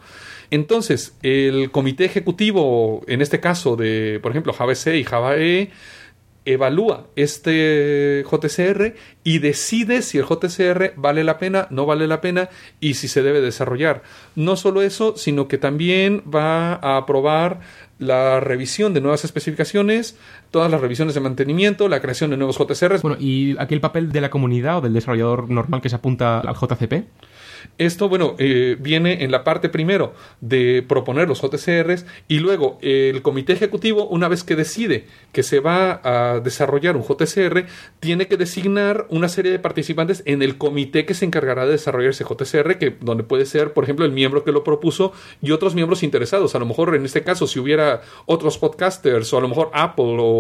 Entonces, el comité ejecutivo, en este caso de, por ejemplo, Java SE y Java EE, evalúa este JCR y decide si el JCR vale la pena, no vale la pena y si se debe desarrollar. No solo eso, sino que también va a aprobar la revisión de nuevas especificaciones, todas las revisiones de mantenimiento, la creación de nuevos JCRs. Bueno, ¿y aquí el papel de la comunidad o del desarrollador normal que se apunta al JCP? Esto, bueno, eh, viene en la parte primero de proponer los JCRs y luego el comité ejecutivo, una vez que decide que se va a desarrollar un JCR, tiene que designar una serie de participantes en el comité que se encargará de desarrollar ese JCR, que, donde puede ser, por ejemplo, el miembro que lo propuso y otros miembros interesados. A lo mejor, en este caso, si hubiera otros podcasters o a lo mejor Apple o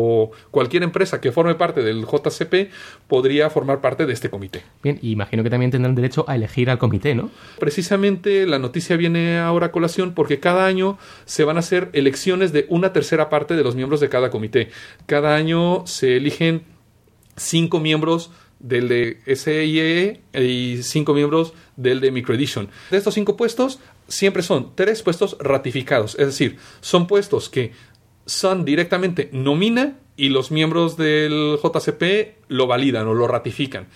cualquier empresa que forme parte del JCP, podría formar parte de este comité. Bien, y imagino que también tendrán derecho a elegir al comité, ¿no? Precisamente la noticia viene ahora a colación porque cada año se van a hacer elecciones de una tercera parte de los miembros de cada comité. Cada año se eligen cinco miembros del de SIE y cinco miembros del de Microedition. De estos cinco puestos, siempre son tres puestos ratificados, es decir, son puestos que Sun directamente nomina y los miembros del JCP lo validan o lo ratifican.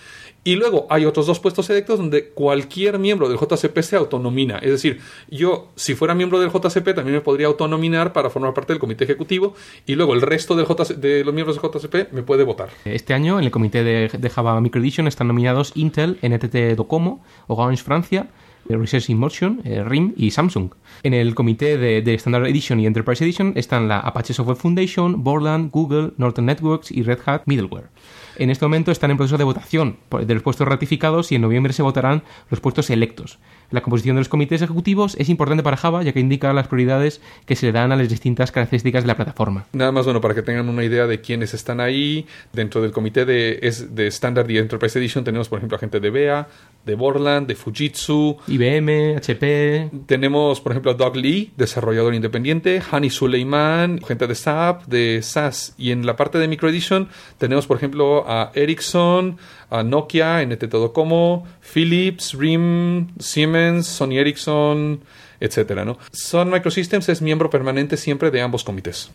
Y luego hay otros dos puestos electos donde cualquier miembro del JCP se autonomina. Es decir, yo, si fuera miembro del JCP, también me podría autonominar para formar parte del comité ejecutivo y luego el resto del JC de los miembros del JCP me puede votar. Este año en el comité de, de Java Microedition están nominados Intel, NTT Docomo, Orange Francia, Research in Motion, eh, RIM y Samsung. En el comité de, de Standard Edition y Enterprise Edition están la Apache Software Foundation, Borland, Google, Norton Networks y Red Hat Middleware. En este momento están en proceso de votación de los puestos ratificados y en noviembre se votarán los puestos electos. La composición de los comités ejecutivos es importante para Java ya que indica las prioridades que se le dan a las distintas características de la plataforma. Nada más, bueno, para que tengan una idea de quiénes están ahí, dentro del comité de, es- de Standard y Enterprise Edition tenemos, por ejemplo, a gente de BEA, de Borland, de Fujitsu, IBM, HP, tenemos, por ejemplo, a Doug Lee, desarrollador independiente, Hani Suleiman, gente de SAP, de SAS, y en la parte de Micro Edition tenemos, por ejemplo, a Ericsson, a Nokia, NT Docomo, Philips, RIM, Siemens, Sony Ericsson, etcétera, ¿no? Sun Microsystems es miembro permanente siempre de ambos comités.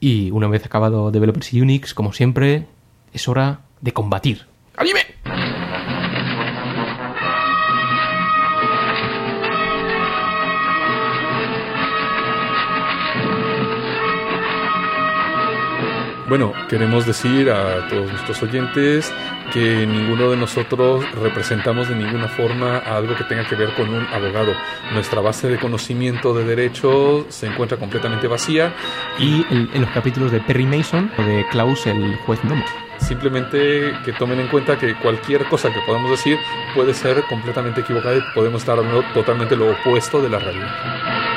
y una vez acabado Developers y Unix, como siempre, es hora de combatir. ¡Anime! Bueno, queremos decir a todos nuestros oyentes que ninguno de nosotros representamos de ninguna forma algo que tenga que ver con un abogado. Nuestra base de conocimiento de derecho se encuentra completamente vacía Y en, en los capítulos de Perry Mason o de Klaus, el juez Nomo. Simplemente que tomen en cuenta que cualquier cosa que podamos decir puede ser completamente equivocada y podemos estar hablando totalmente lo opuesto de la realidad.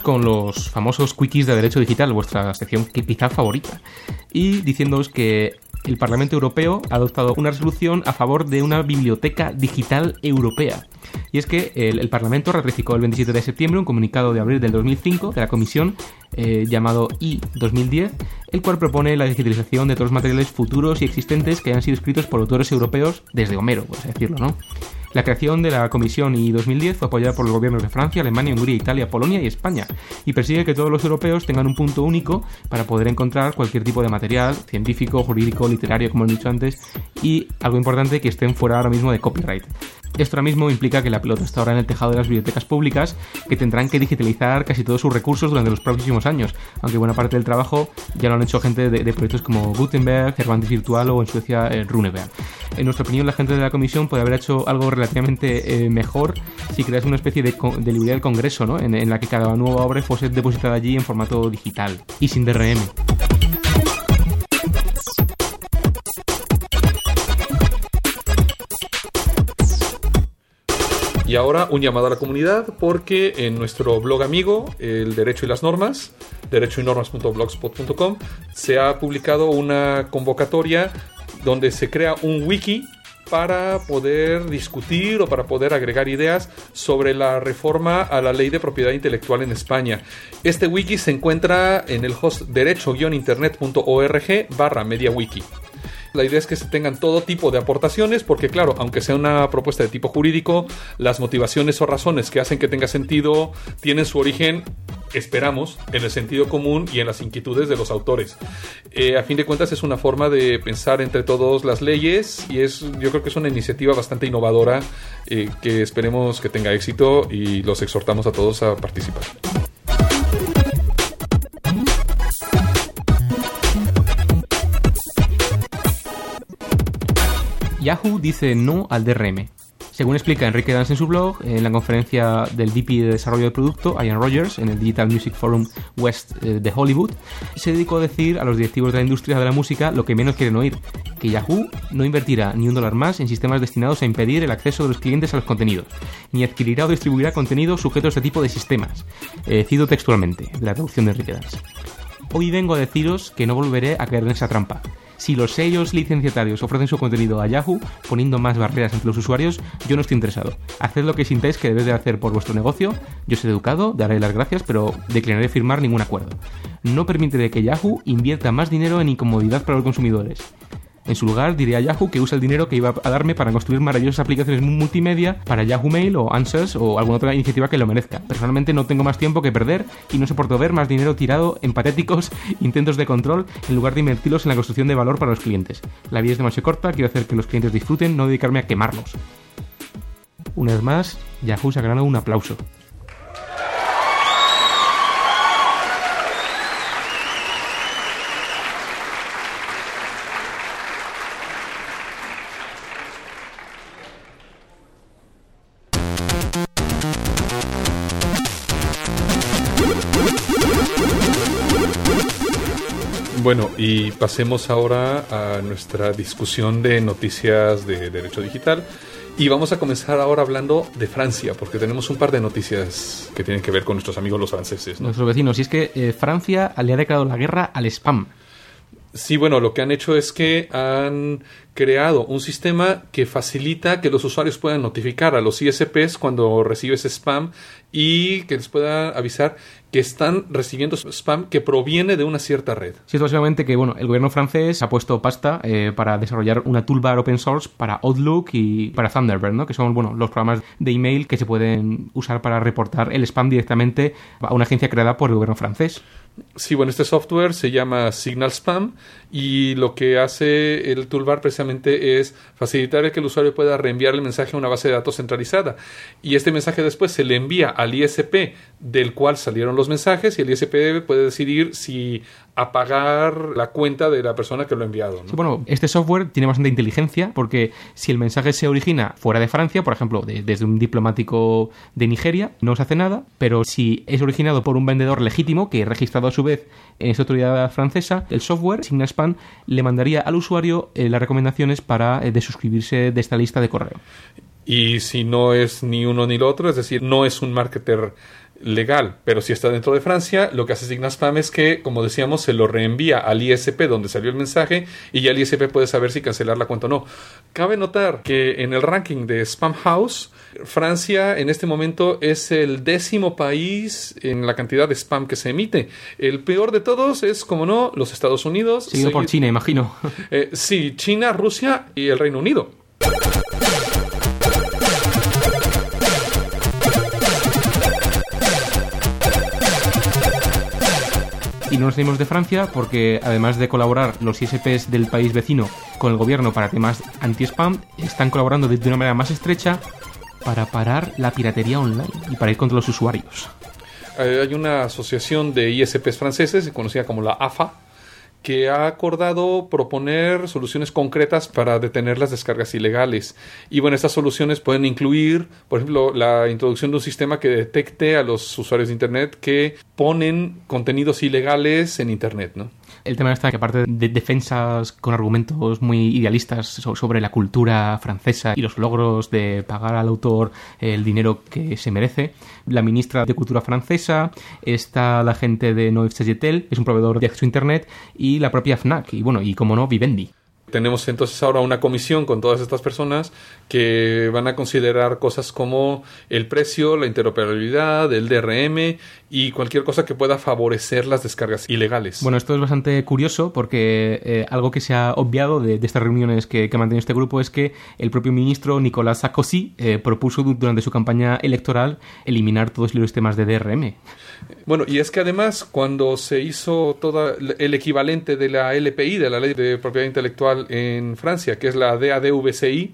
Con los famosos quickies de derecho digital, vuestra sección quizá favorita, y diciéndoos que el Parlamento Europeo ha adoptado una resolución a favor de una biblioteca digital europea. Y es que el, el Parlamento ratificó el 27 de septiembre un comunicado de abril del 2005 de la Comisión eh, llamado I-2010, el cual propone la digitalización de todos los materiales futuros y existentes que hayan sido escritos por autores europeos desde Homero, por así decirlo, ¿no? La creación de la Comisión I-2010 fue apoyada por los gobiernos de Francia, Alemania, Hungría, Italia, Polonia y España y persigue que todos los europeos tengan un punto único para poder encontrar cualquier tipo de material científico, jurídico, literario, como he dicho antes, y algo importante que estén fuera ahora mismo de copyright. Esto ahora mismo implica que la pelota está ahora en el tejado de las bibliotecas públicas que tendrán que digitalizar casi todos sus recursos durante los próximos años, aunque buena parte del trabajo ya lo han hecho gente de, proyectos como Gutenberg, Cervantes Virtual o en Suecia eh, Runeberg. En nuestra opinión, la gente de la comisión puede haber hecho algo relativamente eh, mejor si creas una especie de, de librería del Congreso, ¿no? En, en la que cada nueva obra fuese depositada allí en formato digital y sin DRM. Y ahora un llamado a la comunidad porque en nuestro blog amigo, el Derecho y las Normas, derechoynormas.blogspot.com, se ha publicado una convocatoria donde se crea un wiki para poder discutir o para poder agregar ideas sobre la reforma a la ley de propiedad intelectual en España. Este wiki se encuentra en el host derecho-internet.org barra mediawiki. La idea es que se tengan todo tipo de aportaciones, porque claro, aunque sea una propuesta de tipo jurídico, las motivaciones o razones que hacen que tenga sentido tienen su origen, esperamos, en el sentido común y en las inquietudes de los autores. Eh, a fin de cuentas es una forma de pensar entre todos las leyes y es, yo creo que es una iniciativa bastante innovadora eh, que esperemos que tenga éxito y los exhortamos a todos a participar. Yahoo dice no al DRM. Según explica Enrique Dance en su blog, en la conferencia del VP de desarrollo del producto, Ian Rogers, en el Digital Music Forum West eh, de Hollywood, se dedicó a decir a los directivos de la industria de la música lo que menos quieren oír, que Yahoo no invertirá ni un dólar más en sistemas destinados a impedir el acceso de los clientes a los contenidos, ni adquirirá o distribuirá contenido sujeto a este tipo de sistemas. Eh, cido textualmente, la traducción de Enrique Dance. Hoy vengo a deciros que no volveré a caer en esa trampa. Si los sellos licenciatarios ofrecen su contenido a Yahoo, poniendo más barreras entre los usuarios, yo no estoy interesado. Haced lo que sintáis que debéis de hacer por vuestro negocio. Yo seré educado, daré las gracias, pero declinaré firmar ningún acuerdo. No permitiré que Yahoo invierta más dinero en incomodidad para los consumidores. En su lugar, diré a Yahoo que usa el dinero que iba a darme para construir maravillosas aplicaciones multimedia para Yahoo Mail o Answers o alguna otra iniciativa que lo merezca. Personalmente no tengo más tiempo que perder y no soporto ver más dinero tirado en patéticos [laughs] intentos de control en lugar de invertirlos en la construcción de valor para los clientes. La vida es demasiado corta, quiero hacer que los clientes disfruten, no dedicarme a quemarlos. Una vez más, Yahoo se ha ganado un aplauso. Bueno, y pasemos ahora a nuestra discusión de noticias de derecho digital. Y vamos a comenzar ahora hablando de Francia, porque tenemos un par de noticias que tienen que ver con nuestros amigos los franceses. ¿no? Nuestros vecinos, y es que eh, Francia le ha declarado la guerra al spam. Sí, bueno, lo que han hecho es que han creado un sistema que facilita que los usuarios puedan notificar a los ISPs cuando recibes spam y que les pueda avisar que están recibiendo spam que proviene de una cierta red. Sí, es básicamente que bueno, el gobierno francés ha puesto pasta eh, para desarrollar una toolbar open source para Outlook y para Thunderbird, ¿no? que son bueno, los programas de email que se pueden usar para reportar el spam directamente a una agencia creada por el gobierno francés. Sí, bueno, este software se llama Signal Spam y lo que hace el toolbar precisamente es facilitar el que el usuario pueda reenviar el mensaje a una base de datos centralizada y este mensaje después se le envía al ISP del cual salieron los mensajes y el ISP puede decidir si apagar la cuenta de la persona que lo ha enviado. bueno, este software tiene bastante inteligencia porque si el mensaje se origina fuera de Francia, por ejemplo, de- desde un diplomático de Nigeria, no se hace nada, pero si es originado por un vendedor legítimo que es registrado a su vez en esta autoridad francesa, el software, Signalspam, le mandaría al usuario eh, las recomendaciones para eh, desuscribirse de esta lista de correo. Y si no es ni uno ni lo otro, es decir, no es un marketer legal, pero si está dentro de Francia, lo que hace Signalspam es que, como decíamos, se lo reenvía al ISP donde salió el mensaje y ya el ISP puede saber si cancelar la cuenta o no. Cabe notar que en el ranking de Spam House, Francia en este momento es el décimo país en la cantidad de spam que se emite. El peor de todos es, como no, los Estados Unidos. Seguido por China, imagino. Eh, sí, China, Rusia y el Reino Unido. No nos salimos de Francia porque, además de colaborar los ISPs del país vecino con el gobierno para temas anti-spam, están colaborando de una manera más estrecha para parar la piratería online y para ir contra los usuarios. Eh, hay una asociación de ISPs franceses, conocida como la AFA, que ha acordado proponer soluciones concretas para detener las descargas ilegales. Y bueno, estas soluciones pueden incluir, por ejemplo, la introducción de un sistema que detecte a los usuarios de Internet que ponen contenidos ilegales en Internet, ¿no? El tema está que aparte de defensas con argumentos muy idealistas so- sobre la cultura francesa y los logros de pagar al autor el dinero que se merece, la ministra de Cultura francesa, está la gente de Noël Sagetel, que es un proveedor de acceso a Internet, y la propia FNAC, y bueno, y como no, Vivendi. Tenemos entonces ahora una comisión con todas estas personas que van a considerar cosas como el precio, la interoperabilidad, el DRM y cualquier cosa que pueda favorecer las descargas ilegales. Bueno, esto es bastante curioso porque eh, algo que se ha obviado de, estas reuniones que, que ha este grupo es que el propio ministro Nicolas Sarkozy eh, propuso du- durante su campaña electoral eliminar todos los temas de DRM. Bueno, y es que además cuando se hizo todo el equivalente de la LPI, de la Ley de Propiedad Intelectual en Francia, que es la DADVCI,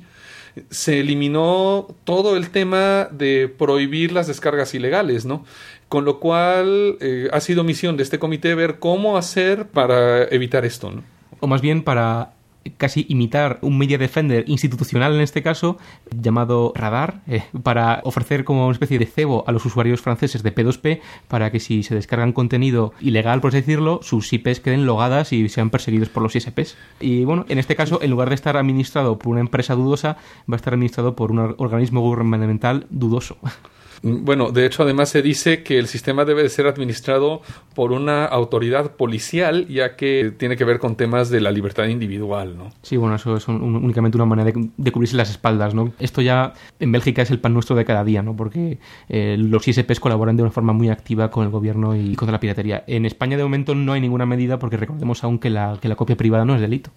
se eliminó todo el tema de prohibir las descargas ilegales, ¿no? Con lo cual eh, ha sido misión de este comité ver cómo hacer para evitar esto, ¿no? O más bien para casi imitar un media defender institucional en este caso llamado Radar eh, para ofrecer como una especie de cebo a los usuarios franceses de P2P para que si se descargan contenido ilegal por así decirlo sus IPs queden logadas y sean perseguidos por los ISPs y bueno en este caso en lugar de estar administrado por una empresa dudosa va a estar administrado por un or- organismo gubernamental dudoso [laughs] Bueno, de hecho, además se dice que el sistema debe de ser administrado por una autoridad policial, ya que tiene que ver con temas de la libertad individual, ¿no? Sí, bueno, eso es únicamente una manera de, de cubrirse las espaldas, ¿no? Esto ya en Bélgica es el pan nuestro de cada día, ¿no? Porque eh, los ISPs colaboran de una forma muy activa con el gobierno y contra la piratería. En España de momento no hay ninguna medida porque recordemos aún que la, que la copia privada no es delito.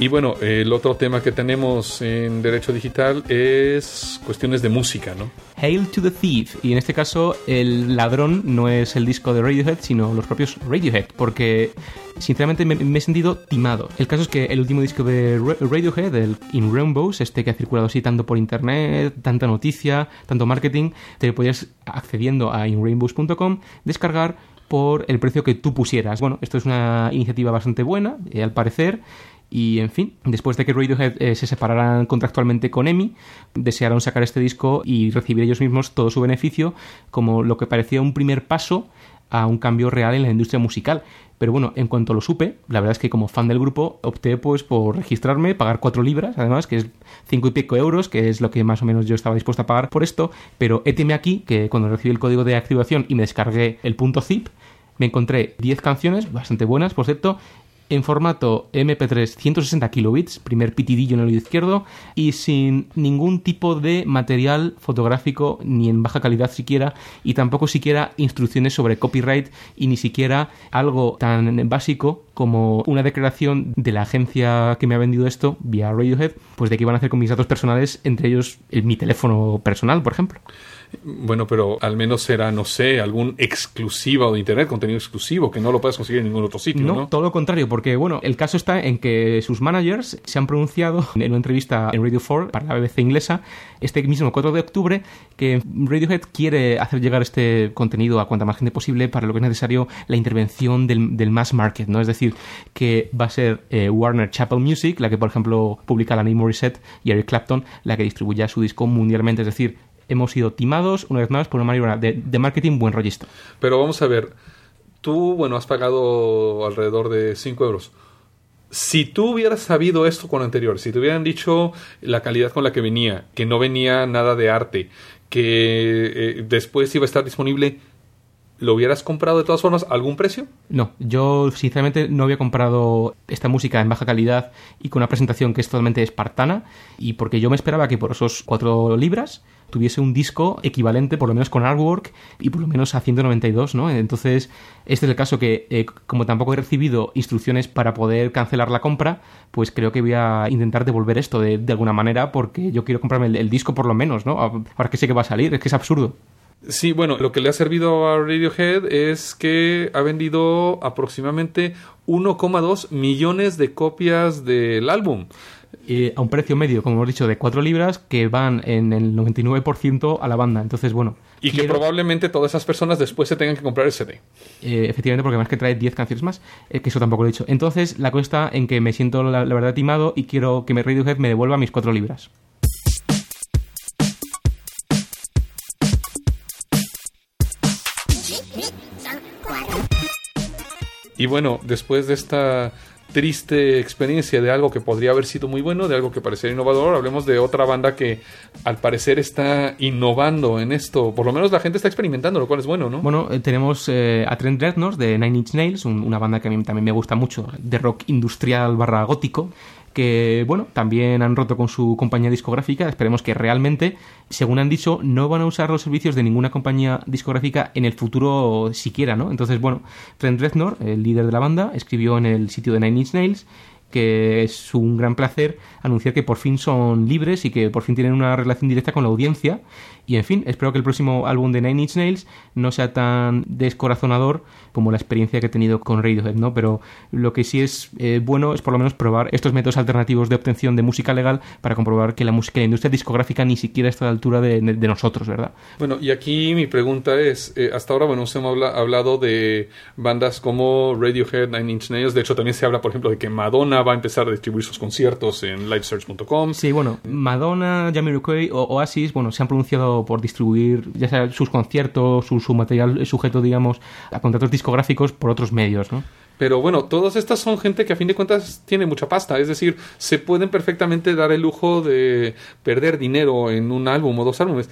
Y bueno, el otro tema que tenemos en derecho digital es cuestiones de música, ¿no? Hail to the Thief. Y en este caso, el ladrón no es el disco de Radiohead, sino los propios Radiohead, porque sinceramente me, he sentido timado. El caso es que el último disco de Ra- Radiohead, el In Rainbows, este que ha circulado así tanto por internet, tanta noticia, tanto marketing, te podías accediendo a inrainbows.com descargar por el precio que tú pusieras. Bueno, esto es una iniciativa bastante buena, eh, al parecer. Y en fin, después de que Radiohead eh, se separaran contractualmente con EMI, desearon sacar este disco y recibir ellos mismos todo su beneficio como lo que parecía un primer paso a un cambio real en la industria musical. Pero bueno, en cuanto lo supe, la verdad es que como fan del grupo opté pues por registrarme, pagar cuatro libras, además, que es cinco y pico euros, que es lo que más o menos yo estaba dispuesto a pagar por esto. Pero éteme aquí que cuando recibí el código de activación y me descargué el punto zip, me encontré 10 canciones, bastante buenas, por cierto, en formato MP3 160 kilobits, primer pitidillo en el oído izquierdo, y sin ningún tipo de material fotográfico, ni en baja calidad siquiera, y tampoco siquiera instrucciones sobre copyright, y ni siquiera algo tan básico como una declaración de la agencia que me ha vendido esto, vía Radiohead, pues de qué iban a hacer con mis datos personales, entre ellos el- mi teléfono personal, por ejemplo. Bueno, pero al menos será, no sé, algún exclusivo de Internet, contenido exclusivo, que no lo puedes conseguir en ningún otro sitio, No, ¿no? todo lo contrario, porque bueno, el caso está en que sus managers se han pronunciado [laughs] en una entrevista en Radio 4 para la BBC inglesa este mismo 4 de octubre que Radiohead quiere hacer llegar este contenido a cuanta más gente posible para lo que es necesario la intervención del, del mass market, ¿no? Es decir, que va a ser eh, Warner Chapel Music, la que por ejemplo publica la Name Morissette y Eric Clapton, la que distribuya su disco mundialmente, es decir, hemos sido timados una vez más por una maniobra de, de marketing buen rollista. Pero vamos a ver, tú, bueno, has pagado alrededor de 5 euros. Si tú hubieras sabido esto con anterior, si te hubieran dicho la calidad con la que venía, que no venía nada de arte, que eh, después iba a estar disponible, ¿lo hubieras comprado de todas formas a algún precio? No, yo sinceramente no había comprado esta música en baja calidad y con una presentación que es totalmente espartana y porque yo me esperaba que por esos cuatro libras tuviese un disco equivalente por lo menos con artwork y por lo menos a 192, ¿no? Entonces, este es el caso que eh, como tampoco he recibido instrucciones para poder cancelar la compra, pues creo que voy a intentar devolver esto de, alguna manera porque yo quiero comprarme el, el disco por lo menos, ¿no? Ahora que sé que va a salir, es que es absurdo. Sí, bueno, lo que le ha servido a Radiohead es que ha vendido aproximadamente 1,2 millones de copias del álbum. Eh, a un precio medio, como hemos dicho, de 4 libras, que van en el 99% a la banda. Entonces, bueno. Y que probablemente todas esas personas después se tengan que comprar el CD. eh, efectivamente, porque además que trae 10 canciones más, eh, que eso tampoco lo he dicho. Entonces, la cosa está en que me siento, la, la verdad, timado y quiero que me Radiohead me devuelva mis 4 libras. Y bueno, después de esta triste experiencia de algo que podría haber sido muy bueno, de algo que parecería innovador, hablemos de otra banda que al parecer está innovando en esto. Por lo menos la gente está experimentando, lo cual es bueno, ¿no? Bueno, eh, tenemos eh, a Trent Reznor de Nine Inch Nails, un- una banda que a mí también me gusta mucho, de rock industrial barra gótico, que, bueno, también han roto con su compañía discográfica. Esperemos que realmente, según han dicho, no van a usar los servicios de ninguna compañía discográfica en el futuro siquiera, ¿no? Entonces, bueno, Trent Reznor, el líder de la banda, escribió en el sitio de Nine Inch Nails que es un gran placer anunciar que por fin son libres y que por fin tienen una relación directa con la audiencia. Y en fin, espero que el próximo álbum de Nine Inch Nails no sea tan descorazonador como la experiencia que he tenido con Radiohead, ¿no? Pero lo que sí es eh, bueno es por lo menos probar estos métodos alternativos de obtención de música legal para comprobar que la música, la industria discográfica ni siquiera está a la altura de, nosotros, ¿verdad? Bueno, y aquí mi pregunta es, eh, hasta ahora, bueno, se habla- hablado de bandas como Radiohead, Nine Inch Nails, de hecho también se habla, por ejemplo, de que Madonna va a empezar a distribuir sus conciertos en livesearch.com. Sí, bueno, Madonna, Jamiroquai o Oasis, bueno, se han pronunciado por distribuir ya sea sus conciertos, su, su material sujeto, digamos, a contratos discográficos por otros medios, ¿no? Pero bueno, todas estas son gente que a fin de cuentas tiene mucha pasta, es decir, se pueden perfectamente dar el lujo de perder dinero en un álbum o dos álbumes.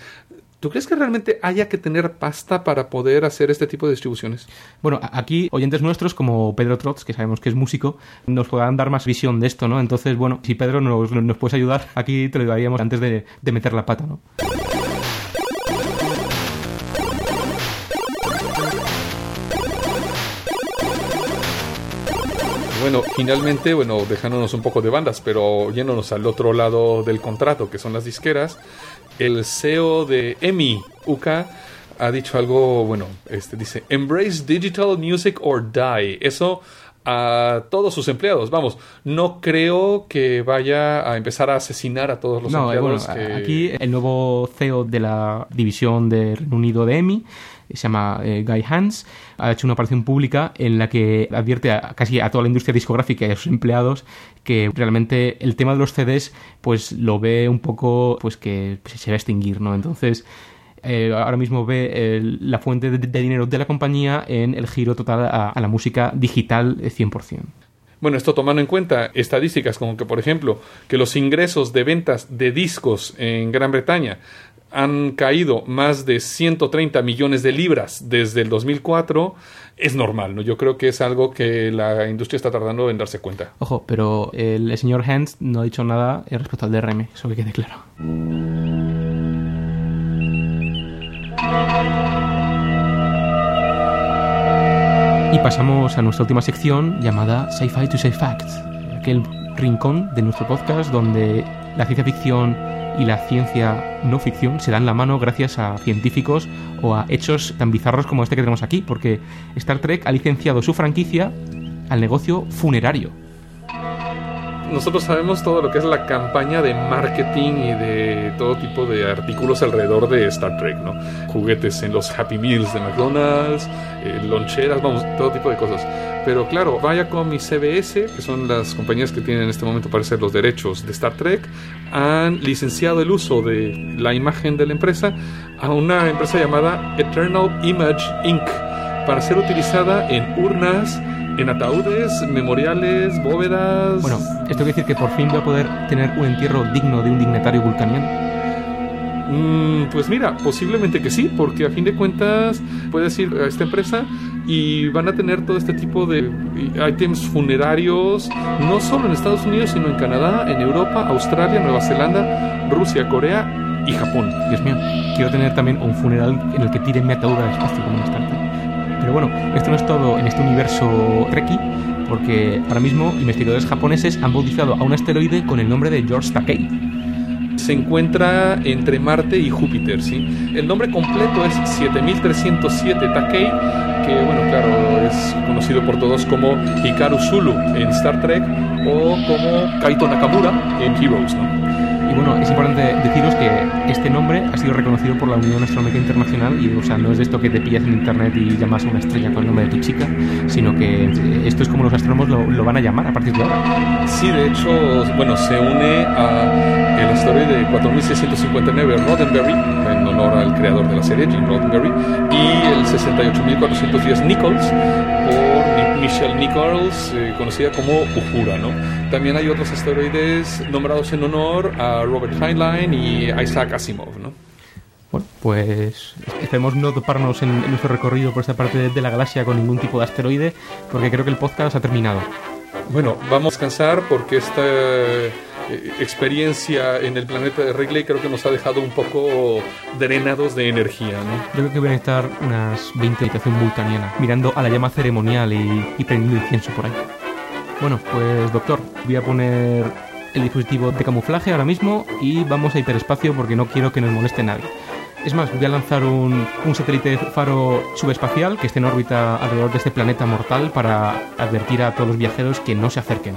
¿Tú crees que realmente haya que tener pasta para poder hacer este tipo de distribuciones? Bueno, aquí oyentes nuestros como Pedro Trotz, que sabemos que es músico, nos podrán dar más visión de esto, ¿no? Entonces, bueno, si Pedro nos, nos puedes ayudar, aquí te lo daríamos antes de, de meter la pata, ¿no? Bueno, Finalmente, bueno, dejándonos un poco de bandas, pero yéndonos al otro lado del contrato, que son las disqueras, el CEO de EMI, UK, ha dicho algo, bueno, este dice, embrace digital music or die. Eso a todos sus empleados. Vamos, no creo que vaya a empezar a asesinar a todos los No, bueno, empleados. que... aquí el nuevo CEO de la división de Reino Unido de EMI se llama eh, Guy Hans, ha hecho una aparición pública en la que advierte a casi a toda la industria discográfica y a sus empleados que realmente el tema de los CDs pues lo ve un poco pues que se va a extinguir, ¿no? Entonces eh, ahora mismo ve eh, la fuente de, dinero de la compañía en el giro total a, a la música digital eh, 100%. Bueno, esto tomando en cuenta estadísticas como que, por ejemplo, que los ingresos de ventas de discos en Gran Bretaña han caído más de 130 millones de libras desde el 2004, es normal, ¿no? Yo creo que es algo que la industria está tardando en darse cuenta. Ojo, pero el, señor Hans no ha dicho nada respecto al DRM, eso que quede claro. Y pasamos a nuestra última sección llamada Sci-Fi to Say Facts, aquel rincón de nuestro podcast donde la ciencia ficción y la ciencia no ficción se dan la mano gracias a científicos o a hechos tan bizarros como este que tenemos aquí, porque Star Trek ha licenciado su franquicia al negocio funerario. Nosotros sabemos todo lo que es la campaña de marketing y de todo tipo de artículos alrededor de Star Trek, ¿no? Juguetes en los Happy Meals de McDonald's, eh, loncheras, vamos, todo tipo de cosas. Pero claro, Viacom y CBS, que son las compañías que tienen en este momento parece los derechos de Star Trek, han licenciado el uso de la imagen de la empresa a una empresa llamada Eternal Image Inc. para ser utilizada en urnas, en ataúdes, memoriales, bóvedas. Bueno, esto quiere decir que por fin va a poder tener un entierro digno de un dignatario vulcaniano. Mm, pues mira, posiblemente que sí, porque a fin de cuentas puedes ir a esta empresa y van a tener todo este tipo de ítems funerarios, no solo en Estados Unidos, sino en Canadá, en Europa, Australia, Nueva Zelanda, Rusia, Corea y Japón. Dios mío, quiero tener también un funeral en el que tiren mi ataúd al espacio como. Pero bueno, esto no es todo en este universo Trekkie, porque ahora mismo investigadores japoneses han bautizado a un asteroide con el nombre de George Takei. Se encuentra entre Marte y Júpiter, ¿sí? El nombre completo es 7307 Takei, que bueno, claro, es conocido por todos como Hikaru Zulu en Star Trek o como Kaito Nakamura en Heroes, ¿no? Y bueno, es importante deciros que este nombre ha sido reconocido por la Unión Astronómica Internacional y, o sea, no es de esto que te pillas en internet y llamas a una estrella con el nombre de tu chica, sino que esto es como los astrónomos lo, lo van a llamar a partir de ahora. Sí, de hecho, bueno, se une a el asteroide 4659 Roddenberry, en honor al creador de la serie, Gene Roddenberry, y el 68410 Nichols, por Michelle Nichols, eh, conocida como Uhura, ¿no? También hay otros asteroides nombrados en honor a Robert Heinlein y Isaac Asimov, ¿no? Bueno, pues esperemos no toparnos en, en nuestro recorrido por esta parte de, de la galaxia con ningún tipo de asteroide, porque creo que el podcast ha terminado. Bueno, vamos a descansar porque esta eh, experiencia en el planeta de Wrigley creo que nos ha dejado un poco drenados de energía, ¿no? Yo creo que voy a necesitar unas 20 de habitación vulcaniana, mirando a la llama ceremonial y, y prendiendo incienso por ahí. Bueno, pues doctor, voy a poner el dispositivo de camuflaje ahora mismo y vamos a hiperespacio porque no quiero que nos moleste nadie. Es más, voy a lanzar un, un satélite faro subespacial que esté en órbita alrededor de este planeta mortal para advertir a todos los viajeros que no se acerquen.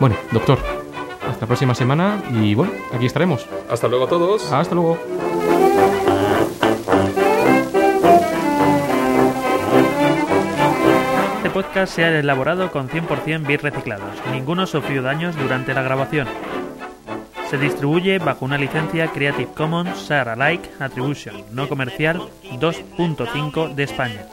Bueno, doctor, hasta la próxima semana y bueno, aquí estaremos. Hasta luego a todos. Hasta luego. Este podcast se ha elaborado con 100% bits reciclados. Ninguno sufrió daños durante la grabación. Se distribuye bajo una licencia Creative Commons Share Alike Attribution no comercial 2.5 de España.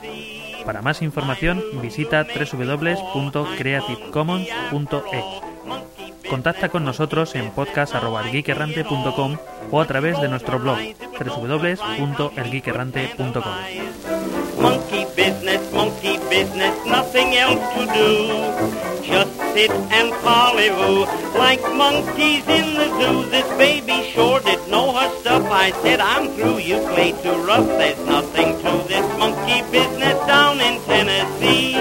Para más información visita www.creativecommons.es. Contacta con nosotros en podcast.elgeekerrante.com o a través de nuestro blog www.elgeekerrante.com. Business, nothing else to do. Just sit and parley-vous like monkeys in the zoo. This baby sure did know her stuff. I said, I'm through, you play too rough. There's nothing to this monkey business down in Tennessee.